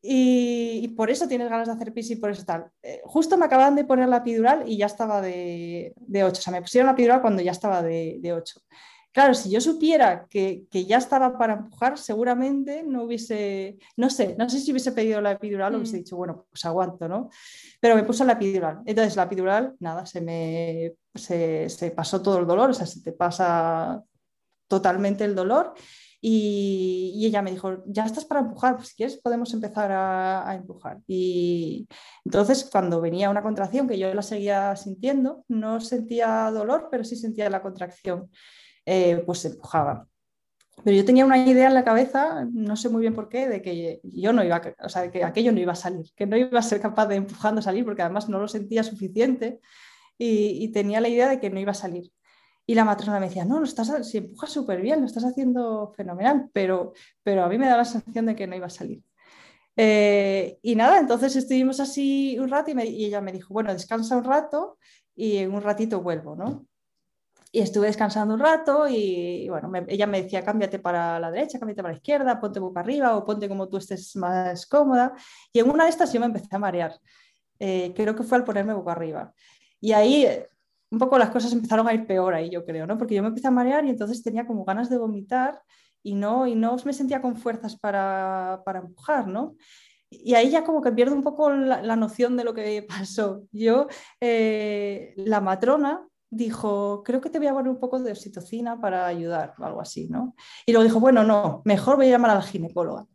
Y, por eso tienes ganas de hacer pis y por eso tal. Eh, justo me acaban de poner la epidural y ya estaba de, de 8. O sea, me pusieron la epidural cuando ya estaba de, de 8. Claro, si yo supiera que, ya estaba para empujar, seguramente no hubiese, no sé, no sé si hubiese pedido la epidural o hubiese mm. dicho, bueno, pues aguanto, ¿no? Pero me puso la epidural. Entonces la epidural, nada, se me se, pasó todo el dolor, o sea, se te pasa totalmente el dolor. Y, ella me dijo, ya estás para empujar, pues si quieres podemos empezar a, a, empujar. Y entonces cuando venía una contracción que yo la seguía sintiendo, no sentía dolor, pero sí sentía la contracción. Eh, pues se empujaba. Pero yo tenía una idea en la cabeza, no sé muy bien por qué, de que yo no iba, o sea, que aquello no iba a salir, que no iba a ser capaz de empujando a salir, porque además no lo sentía suficiente y, tenía la idea de que no iba a salir. Y la matrona me decía, no, lo estás, si empujas súper bien, lo estás haciendo fenomenal, pero, pero a mí me da la sensación de que no iba a salir. Eh, y nada, entonces estuvimos así un rato y, y, ella me dijo, bueno, descansa un rato y en un ratito vuelvo, ¿no? Y estuve descansando un rato y, bueno, ella me decía, cámbiate para la derecha, cámbiate para la izquierda, ponte boca arriba o ponte como tú estés más cómoda. Y en una de estas yo me empecé a marear. Eh, creo que fue al ponerme boca arriba. Y ahí eh, un poco las cosas empezaron a ir peor ahí, yo creo, ¿no? Porque yo me empecé a marear y entonces tenía como ganas de vomitar y no, y no me sentía con fuerzas para, para empujar, ¿no? y ahí ya como que pierdo un poco la, la noción de lo que pasó. Yo, eh, la matrona, dijo, creo que te voy a poner un poco de oxitocina para ayudar o algo así, ¿no? Y luego dijo, bueno, no, mejor voy a llamar a la ginecóloga.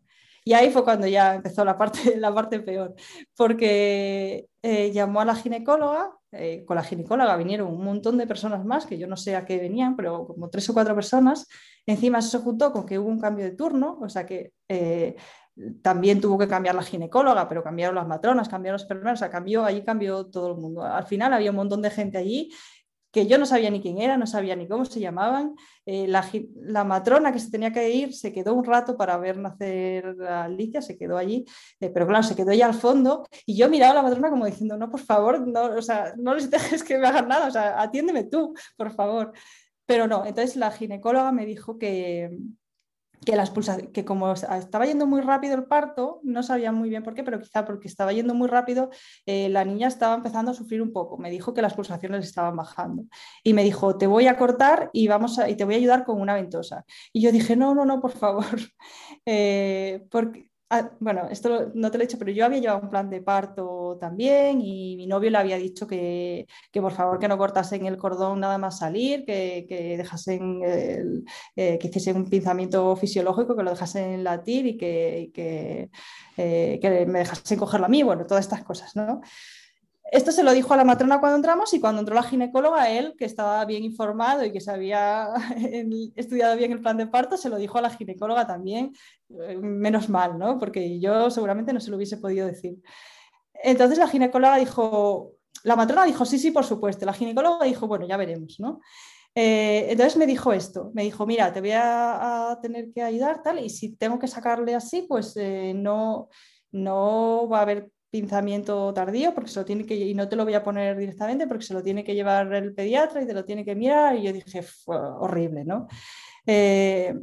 Y ahí fue cuando ya empezó la parte, la parte peor, porque eh, llamó a la ginecóloga, eh, con la ginecóloga vinieron un montón de personas más, que yo no sé a qué venían, pero como tres o cuatro personas, encima eso se juntó con que hubo un cambio de turno, o sea que eh, también tuvo que cambiar la ginecóloga, pero cambiaron las matronas, cambiaron los enfermeros, o sea, cambió, allí cambió todo el mundo. Al final había un montón de gente allí que yo no sabía ni quién era, no sabía ni cómo se llamaban. Eh, la, matrona que se tenía que ir se quedó un rato para ver nacer a Alicia, se quedó allí, eh, pero claro, se quedó ella al fondo y yo miraba a la matrona como diciendo, no, por favor, no, o sea, no les dejes que me hagan nada, o sea, atiéndeme tú, por favor. Pero no, entonces la ginecóloga me dijo que, que, las que como estaba yendo muy rápido el parto, no sabía muy bien por qué, pero quizá porque estaba yendo muy rápido, eh, la niña estaba empezando a sufrir un poco. Me dijo que las pulsaciones estaban bajando y me dijo, te voy a cortar y, vamos y te voy a ayudar con una ventosa. Y yo dije, no, no, no, por favor, eh, porque Ah, bueno, esto no te lo he dicho, pero yo había llevado un plan de parto también y mi novio le había dicho que, por favor que no cortasen el cordón nada más salir, que, que dejasen, eh, que hiciesen un pinzamiento fisiológico, que lo dejasen latir y que, que, eh, que me dejasen cogerlo a mí, bueno, todas estas cosas, ¿no? Esto se lo dijo a la matrona cuando entramos y cuando entró la ginecóloga, él, que estaba bien informado y que se había estudiado bien el plan de parto, se lo dijo a la ginecóloga también, eh, menos mal, ¿no? Porque yo seguramente no se lo hubiese podido decir. Entonces la ginecóloga dijo, la matrona dijo, sí, sí, por supuesto. La ginecóloga dijo, bueno, ya veremos, ¿no? Eh, entonces me dijo esto, me dijo, mira, te voy a, tener que ayudar, tal, y si tengo que sacarle así, pues eh, no, no va a haber pinzamiento tardío porque se lo tiene que y no te lo voy a poner directamente porque se lo tiene que llevar el pediatra y te lo tiene que mirar y yo dije horrible no eh,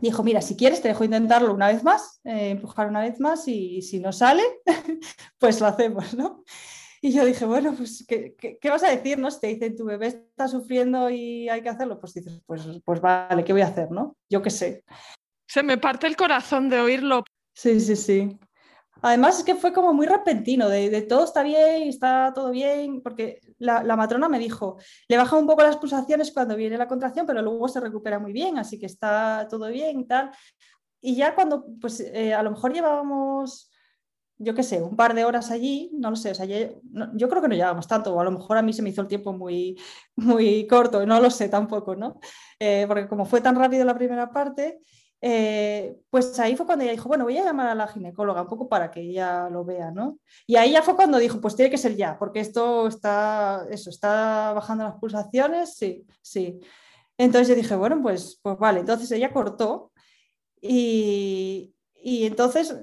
dijo, mira, si quieres te dejo intentarlo una vez más, eh, empujar una vez más y, si no sale, pues lo hacemos, ¿no? Y yo dije, bueno, pues, ¿qué, qué, vas a decir? ¿no? Si te dicen, tu bebé está sufriendo y hay que hacerlo, pues dices, pues, pues vale, ¿qué voy a hacer? ¿no? Yo qué sé. Se me parte el corazón de oírlo. Sí, sí, sí. Además es que fue como muy repentino, de, todo está bien, está todo bien, porque la, matrona me dijo, le baja un poco las pulsaciones cuando viene la contracción, pero luego se recupera muy bien, así que está todo bien y tal. Y ya cuando, pues eh, a lo mejor llevábamos, yo qué sé, un par de horas allí, no lo sé, o sea, yo, creo que no llevábamos tanto, o a lo mejor a mí se me hizo el tiempo muy, muy corto, no lo sé tampoco, ¿no? Eh, porque como fue tan rápido la primera parte, eh, pues ahí fue cuando ella dijo, bueno, voy a llamar a la ginecóloga un poco para que ella lo vea, ¿no? Y ahí ya fue cuando dijo, pues tiene que ser ya, porque esto está, eso, está bajando las pulsaciones, sí, sí. Entonces yo dije, bueno, pues, pues vale, entonces ella cortó y, y entonces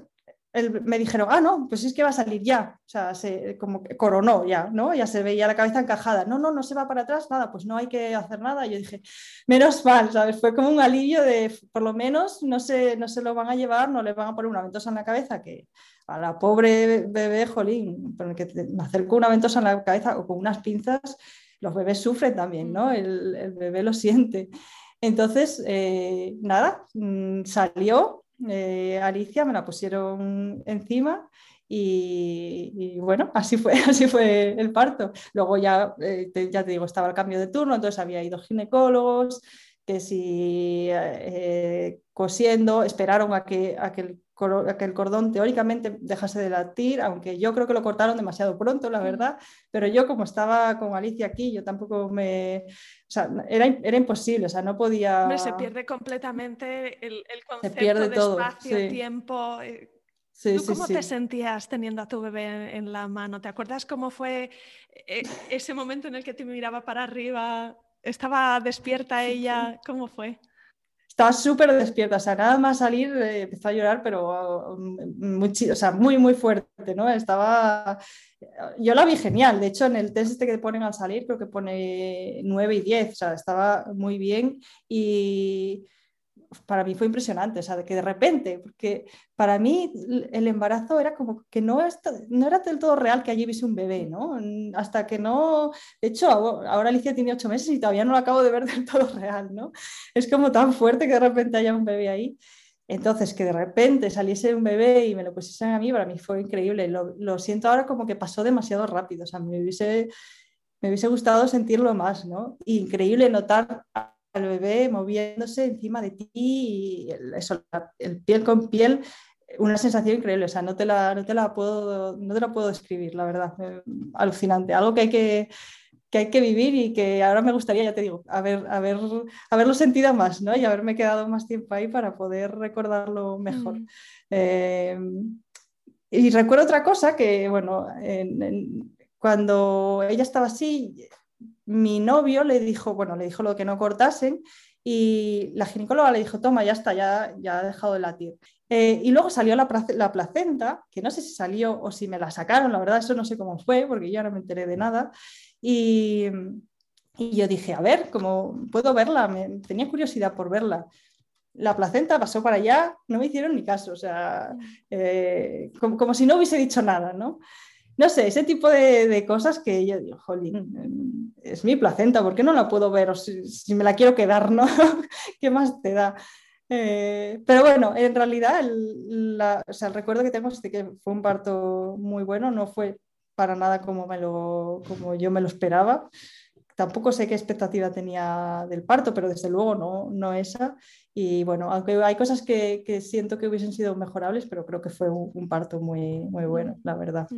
me dijeron, ah, no, pues es que va a salir ya, o sea, se, como que coronó ya, ¿no? Ya se veía la cabeza encajada, no, no, no se va para atrás, nada, pues no hay que hacer nada. Y yo dije, menos mal, ¿sabes? Fue como un alivio de, por lo menos, no se, no se lo van a llevar, no le van a poner una ventosa en la cabeza, que a la pobre bebé, jolín, con el que me acerco una ventosa en la cabeza o con unas pinzas, los bebés sufren también, ¿no? Mm. El, el bebé lo siente. Entonces, eh, nada, mm, salió, eh, Alicia, me la pusieron encima y, bueno, así fue, así fue el parto. Luego ya, eh, ya te digo, estaba el cambio de turno, entonces había ido ginecólogos, que si eh, cosiendo, esperaron a que, a que, el, cordón teóricamente dejase de latir, aunque yo creo que lo cortaron demasiado pronto, la verdad, pero yo como estaba con Alicia aquí, yo tampoco me... O sea, era, era imposible, o sea, no podía... se pierde completamente el, el concepto de espacio, tiempo... Eh, ¿Tú cómo te sentías teniendo a tu bebé en la mano? ¿Te acuerdas cómo fue eh, ese momento en el que te miraba para arriba? ¿Estaba despierta ella? ¿Cómo fue? Estaba súper despierta, o sea, nada más salir eh, empezó a llorar, pero mm, muy, o sea, muy, muy fuerte, ¿no? Estaba... Yo la vi genial, de hecho en el test este que ponen al salir creo que pone 9 y 10, o sea, estaba muy bien y para mí fue impresionante, o sea, de que de repente, porque para mí el embarazo era como que no, no era del todo real que allí hubiese un bebé, ¿no? Hasta que no, de hecho, ahora Alicia tiene ocho meses y todavía no lo acabo de ver del todo real, ¿no? Es como tan fuerte que de repente haya un bebé ahí. Entonces, que de repente saliese un bebé y me lo pusiesen a mí, para mí fue increíble. Lo, lo siento ahora como que pasó demasiado rápido, o sea, me hubiese, me hubiese gustado sentirlo más, ¿no? Increíble notar al bebé moviéndose encima de ti y el, eso, el piel con piel, una sensación increíble, o sea, no te la, no te la, puedo, no te la puedo describir, la verdad, eh, alucinante, algo que hay que, que hay que vivir y que ahora me gustaría, ya te digo, haber, haber, haberlo sentido más, ¿no? Y haberme quedado más tiempo ahí para poder recordarlo mejor. Mm. Eh, y recuerdo otra cosa que, bueno, cuando ella estaba así, mi novio le dijo, bueno, le dijo lo que no cortasen y la ginecóloga le dijo, toma, ya está, ya, ya ha dejado de latir. Eh, y luego salió la, placenta, que no sé si salió o si me la sacaron, la verdad, eso no sé cómo fue, porque yo no me enteré de nada. Y, yo dije, a ver, ¿cómo puedo verla? Me, tenía curiosidad por verla. La placenta pasó para allá, no me hicieron ni caso, o sea, eh, como, como, si no hubiese dicho nada, ¿no? No sé, ese tipo de, cosas que yo digo, jolín, es mi placenta, ¿por qué no la puedo ver? O si, me la quiero quedar, ¿no? ¿Qué más te da? Eh, pero bueno, en realidad el, el recuerdo que tengo es de que fue un parto muy bueno, no fue para nada como, me lo, como yo me lo esperaba. Tampoco sé qué expectativa tenía del parto, pero desde luego no, no esa. Y bueno, aunque hay cosas que, que, siento que hubiesen sido mejorables, pero creo que fue un, parto muy, muy bueno, la verdad.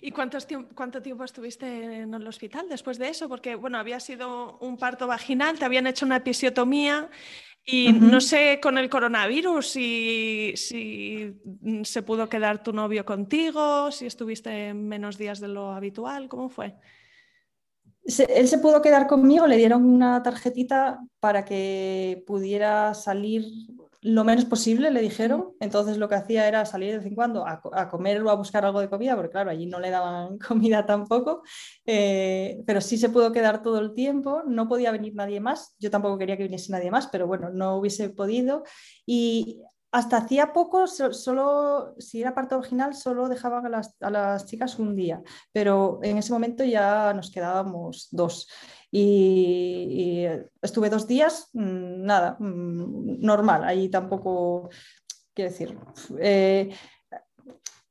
¿Y cuántos cuánto tiempo estuviste en el hospital después de eso? Porque, bueno, había sido un parto vaginal, te habían hecho una episiotomía y no sé con el coronavirus si, si se pudo quedar tu novio contigo, si estuviste menos días de lo habitual, ¿cómo fue? Él se pudo quedar conmigo, le dieron una tarjetita para que pudiera salir lo menos posible, le dijeron. Entonces lo que hacía era salir de vez en cuando a, comer o a buscar algo de comida, porque claro, allí no le daban comida tampoco. Eh, pero sí se pudo quedar todo el tiempo, no podía venir nadie más. Yo tampoco quería que viniese nadie más, pero bueno, no hubiese podido. Y hasta hacía poco, solo, si era parte original, solo dejaban a las, a las, chicas un día, pero en ese momento ya nos quedábamos dos. Y, estuve dos días, mm, nada, mm, normal, ahí tampoco, quiero decir, eh,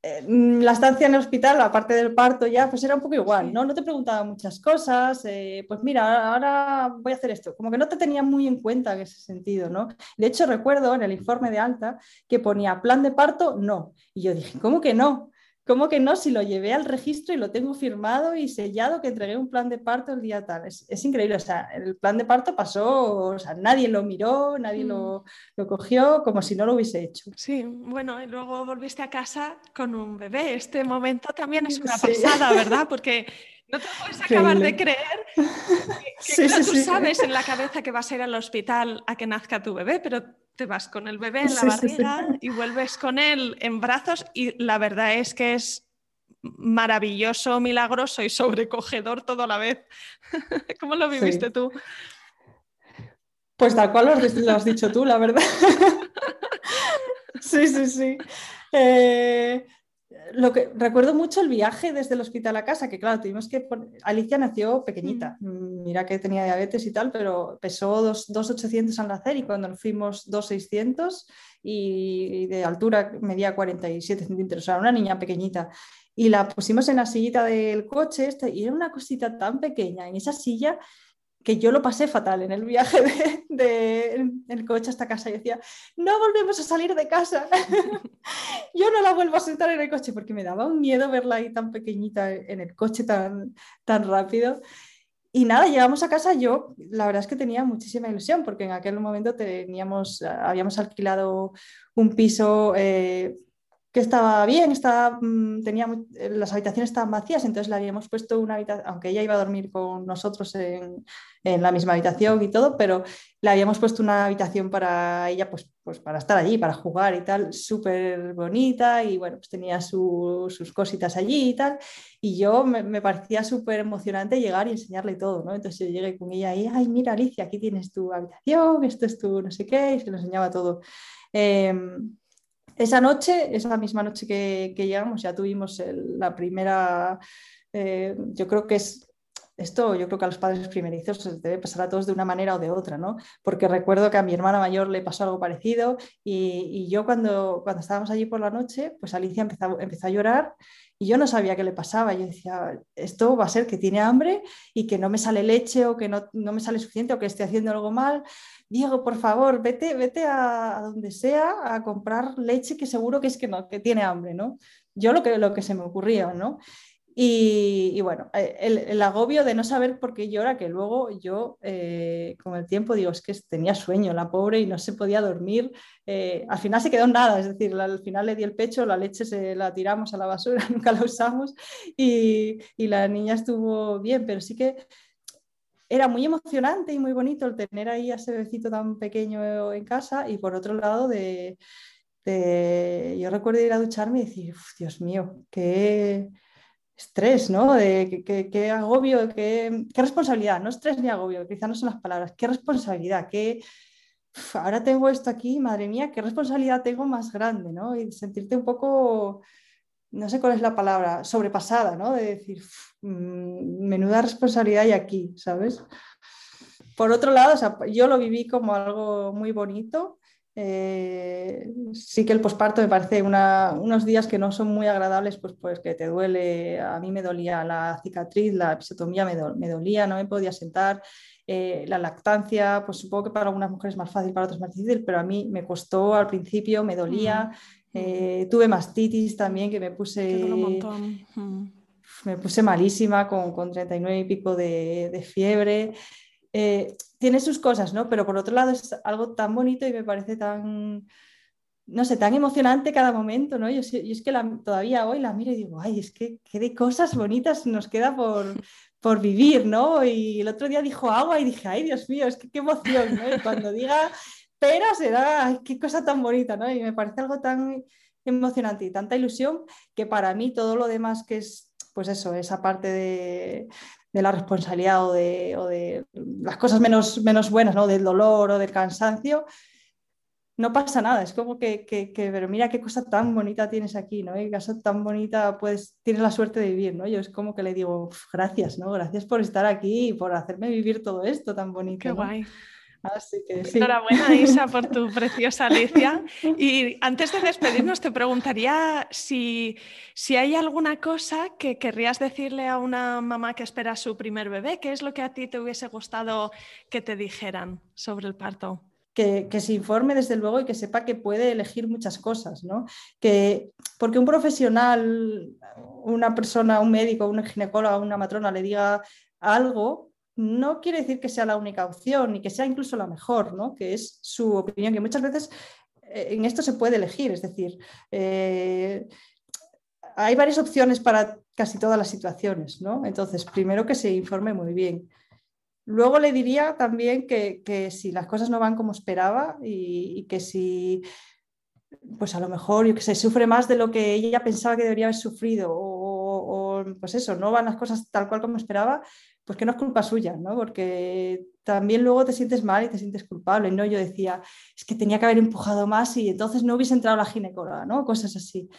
eh, la estancia en el hospital, aparte del parto ya, pues era un poco igual, ¿no? No te preguntaba muchas cosas, eh, pues mira, ahora voy a hacer esto, como que no te tenía muy en cuenta en ese sentido, ¿no? De hecho, recuerdo en el informe de alta que ponía plan de parto, no. Y yo dije, ¿cómo que no? ¿Cómo que no? Si lo llevé al registro y lo tengo firmado y sellado que entregué un plan de parto el día tal. Es, increíble, o sea, el plan de parto pasó, o sea, nadie lo miró, nadie lo, mm. cogió como si no lo hubiese hecho. Sí, bueno, y luego volviste a casa con un bebé. Este momento también es una pasada, ¿verdad? Porque no te puedes acabar de creer que, tú sabes en la cabeza que vas a ir al hospital a que nazca tu bebé, pero te vas con el bebé en la barriga y vuelves con él en brazos y la verdad es que es maravilloso, milagroso y sobrecogedor todo a la vez. ¿Cómo lo viviste tú? Pues tal cual lo has, dicho tú, la verdad. sí, sí, sí. Eh, lo que recuerdo mucho el viaje desde el hospital a casa, que claro, tuvimos que Alicia nació pequeñita, mm, mira que tenía diabetes y tal, pero pesó 2,800 al nacer y cuando nos fuimos 2,600 y de altura medía 47 centímetros, o sea, una niña pequeñita. Y la pusimos en la sillita del coche y era una cosita tan pequeña en esa silla que yo lo pasé fatal en el viaje de, de, el coche hasta casa y decía, no volvemos a salir de casa, yo no la vuelvo a sentar en el coche porque me daba un miedo verla ahí tan pequeñita en el coche tan, tan rápido. Y nada, llegamos a casa, yo la verdad es que tenía muchísima ilusión porque en aquel momento teníamos, habíamos alquilado un piso eh, que estaba bien, estaba, mm, tenía, eh, las habitaciones estaban vacías, entonces le habíamos puesto una habitación, aunque ella iba a dormir con nosotros en, en, la misma habitación y todo, pero le habíamos puesto una habitación para ella, pues, pues para estar allí, para jugar y tal, súper bonita y bueno, pues tenía sus cositas allí y tal, y yo me, me parecía súper emocionante llegar y enseñarle todo, ¿no? Entonces yo llegué con ella y, ay, mira Alicia, aquí tienes tu habitación, esto es tu no sé qué, y se lo enseñaba todo. Eh, esa noche, esa misma noche que, llegamos, ya tuvimos la primera, eh, yo creo que es esto yo creo que a los padres primerizos les debe pasar a todos de una manera o de otra, ¿no? Porque recuerdo que a mi hermana mayor le pasó algo parecido y, yo cuando, cuando estábamos allí por la noche, pues Alicia empezó, empezó, a llorar y yo no sabía qué le pasaba. Yo decía, esto va a ser que tiene hambre y que no me sale leche o que no, no me sale suficiente o que esté haciendo algo mal. Diego, por favor, vete, vete a, donde sea a comprar leche que seguro que es que no, que tiene hambre, ¿no? Yo lo que, lo que se me ocurría, ¿no? Y, bueno, eh, el, agobio de no saber por qué llora, que luego yo eh, con el tiempo digo, es que tenía sueño la pobre y no se podía dormir. Eh, al final se quedó en nada, es decir, al final le di el pecho, la leche se la tiramos a la basura, nunca la usamos y, y la niña estuvo bien, pero sí que era muy emocionante y muy bonito el tener ahí a ese bebecito tan pequeño en casa y por otro lado de, yo recuerdo ir a ducharme y decir, Dios mío, qué estrés, ¿no? De, qué, agobio, qué, responsabilidad, no estrés ni agobio, quizás no son las palabras, qué responsabilidad, qué... ahora tengo esto aquí, madre mía, qué responsabilidad tengo más grande, ¿no? Y sentirte un poco no sé cuál es la palabra, sobrepasada, ¿no? De decir, mm, menuda responsabilidad hay aquí, ¿sabes? Por otro lado, yo lo viví como algo muy bonito. Eh, sí que el posparto me parece unos días que no son muy agradables, pues, pues que te duele, a mí me dolía la cicatriz, la episiotomía me, dolía, no me podía sentar, eh, la lactancia, pues supongo que para algunas mujeres es más fácil, para otras más difícil, pero a mí me costó al principio, me dolía. Eh, tuve mastitis también, que me puse... Me puse malísima con, con 39 y pico de, fiebre. Eh, tiene sus cosas, ¿no? Pero por otro lado es algo tan bonito y me parece tan, no sé, tan emocionante cada momento, ¿no? Yo, es que todavía hoy la miro y digo, ay, es que qué de cosas bonitas nos queda por, por vivir, ¿no? Y el otro día dijo agua y dije, ay, Dios mío, es que qué emoción, ¿no? Y cuando diga espera será, qué cosa tan bonita, ¿no? Y me parece algo tan emocionante y tanta ilusión que para mí todo lo demás que es, pues eso, esa parte de, la responsabilidad o de, las cosas menos, menos buenas, ¿no? Del dolor o del cansancio, no pasa nada, es como que, pero mira qué cosa tan bonita tienes aquí, ¿no? Qué cosa tan bonita pues tienes la suerte de vivir, ¿no? Yo es como que le digo, gracias, ¿no? Gracias por estar aquí y por hacerme vivir todo esto tan bonito. Qué guay. Así que sí. Enhorabuena, Isa, por tu preciosa Alicia. Y antes de despedirnos, te preguntaría si, si hay alguna cosa que querrías decirle a una mamá que espera su primer bebé. ¿Qué es lo que a ti te hubiese gustado que te dijeran sobre el parto? Que, se informe desde luego y que sepa que puede elegir muchas cosas, ¿no? Que, porque un profesional, una persona, un médico, un ginecólogo, una matrona le diga algo, no quiere decir que sea la única opción ni que sea incluso la mejor, ¿no? que es su opinión, que muchas veces eh, en esto se puede elegir, es decir, eh, hay varias opciones para casi todas las situaciones, ¿no? Entonces, primero que se informe muy bien. Luego le diría también que, si las cosas no van como esperaba y, que si, pues a lo mejor, que se sufre más de lo que ella pensaba que debería haber sufrido o, o pues eso, no van las cosas tal cual como esperaba, pues que no es culpa suya, ¿no? Porque también luego te sientes mal y te sientes culpable, ¿no? Yo decía, es que tenía que haber empujado más y entonces no hubiese entrado la ginecóloga, ¿no? Cosas así.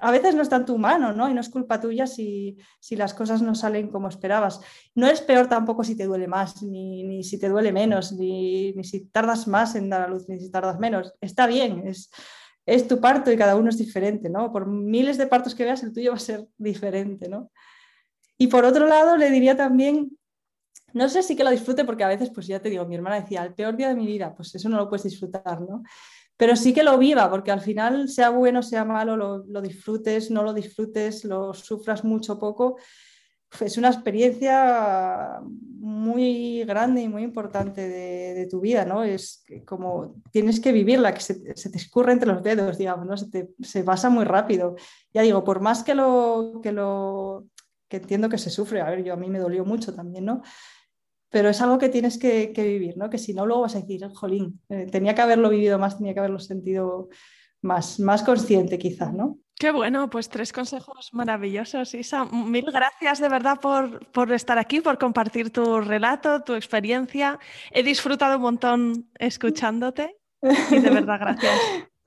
A veces no es tanto humano, ¿no? Y no es culpa tuya si, las cosas no salen como esperabas. No es peor tampoco si te duele más, ni, si te duele menos, ni, si tardas más en dar a luz, ni si tardas menos. Está bien, es, es tu parto y cada uno es diferente, ¿no? Por miles de partos que veas, el tuyo va a ser diferente, ¿no? Y por otro lado, le diría también, no sé si que lo disfrute, porque a veces, pues ya te digo, mi hermana decía, el peor día de mi vida, pues eso no lo puedes disfrutar, ¿no? Pero sí que lo viva, porque al final, sea bueno, sea malo, lo, disfrutes, no lo disfrutes, lo sufras mucho poco, es una experiencia muy grande y muy importante de, tu vida, ¿no? Es como tienes que vivirla, que se, te escurre entre los dedos, digamos, ¿no? Se, se, pasa muy rápido. Ya digo, por más que lo, que lo que entiendo que se sufre. A ver, yo a mí me dolió mucho también, ¿no? Pero es algo que tienes que, vivir, ¿no? Que si no, luego vas a decir, jolín, eh, tenía que haberlo vivido más, tenía que haberlo sentido más, más consciente quizás, ¿no? Qué bueno, pues tres consejos maravillosos, Isa. Mil gracias de verdad por, por, estar aquí, por compartir tu relato, tu experiencia. He disfrutado un montón escuchándote y de verdad gracias.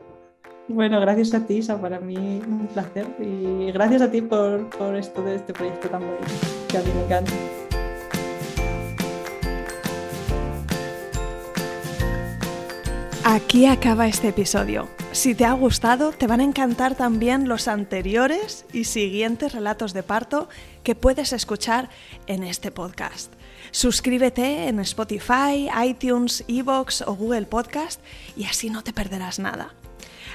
Bueno, gracias a ti, Isa, para mí un placer y gracias a ti por, por esto de este proyecto tan bonito que a mí me encanta. Aquí acaba este episodio. Si te ha gustado, te van a encantar también los anteriores y siguientes relatos de parto que puedes escuchar en este podcast. Suscríbete en Spotify, iTunes, Evox o Google Podcast y así no te perderás nada.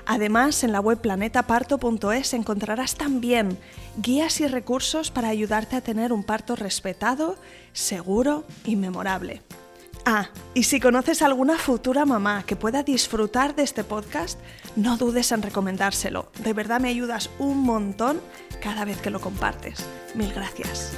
Además, en la web planetaparto.es encontrarás también guías y recursos para ayudarte a tener un parto respetado, seguro y memorable. Ah, y si conoces a alguna futura mamá que pueda disfrutar de este podcast, no dudes en recomendárselo. De verdad me ayudas un montón cada vez que lo compartes. Mil gracias.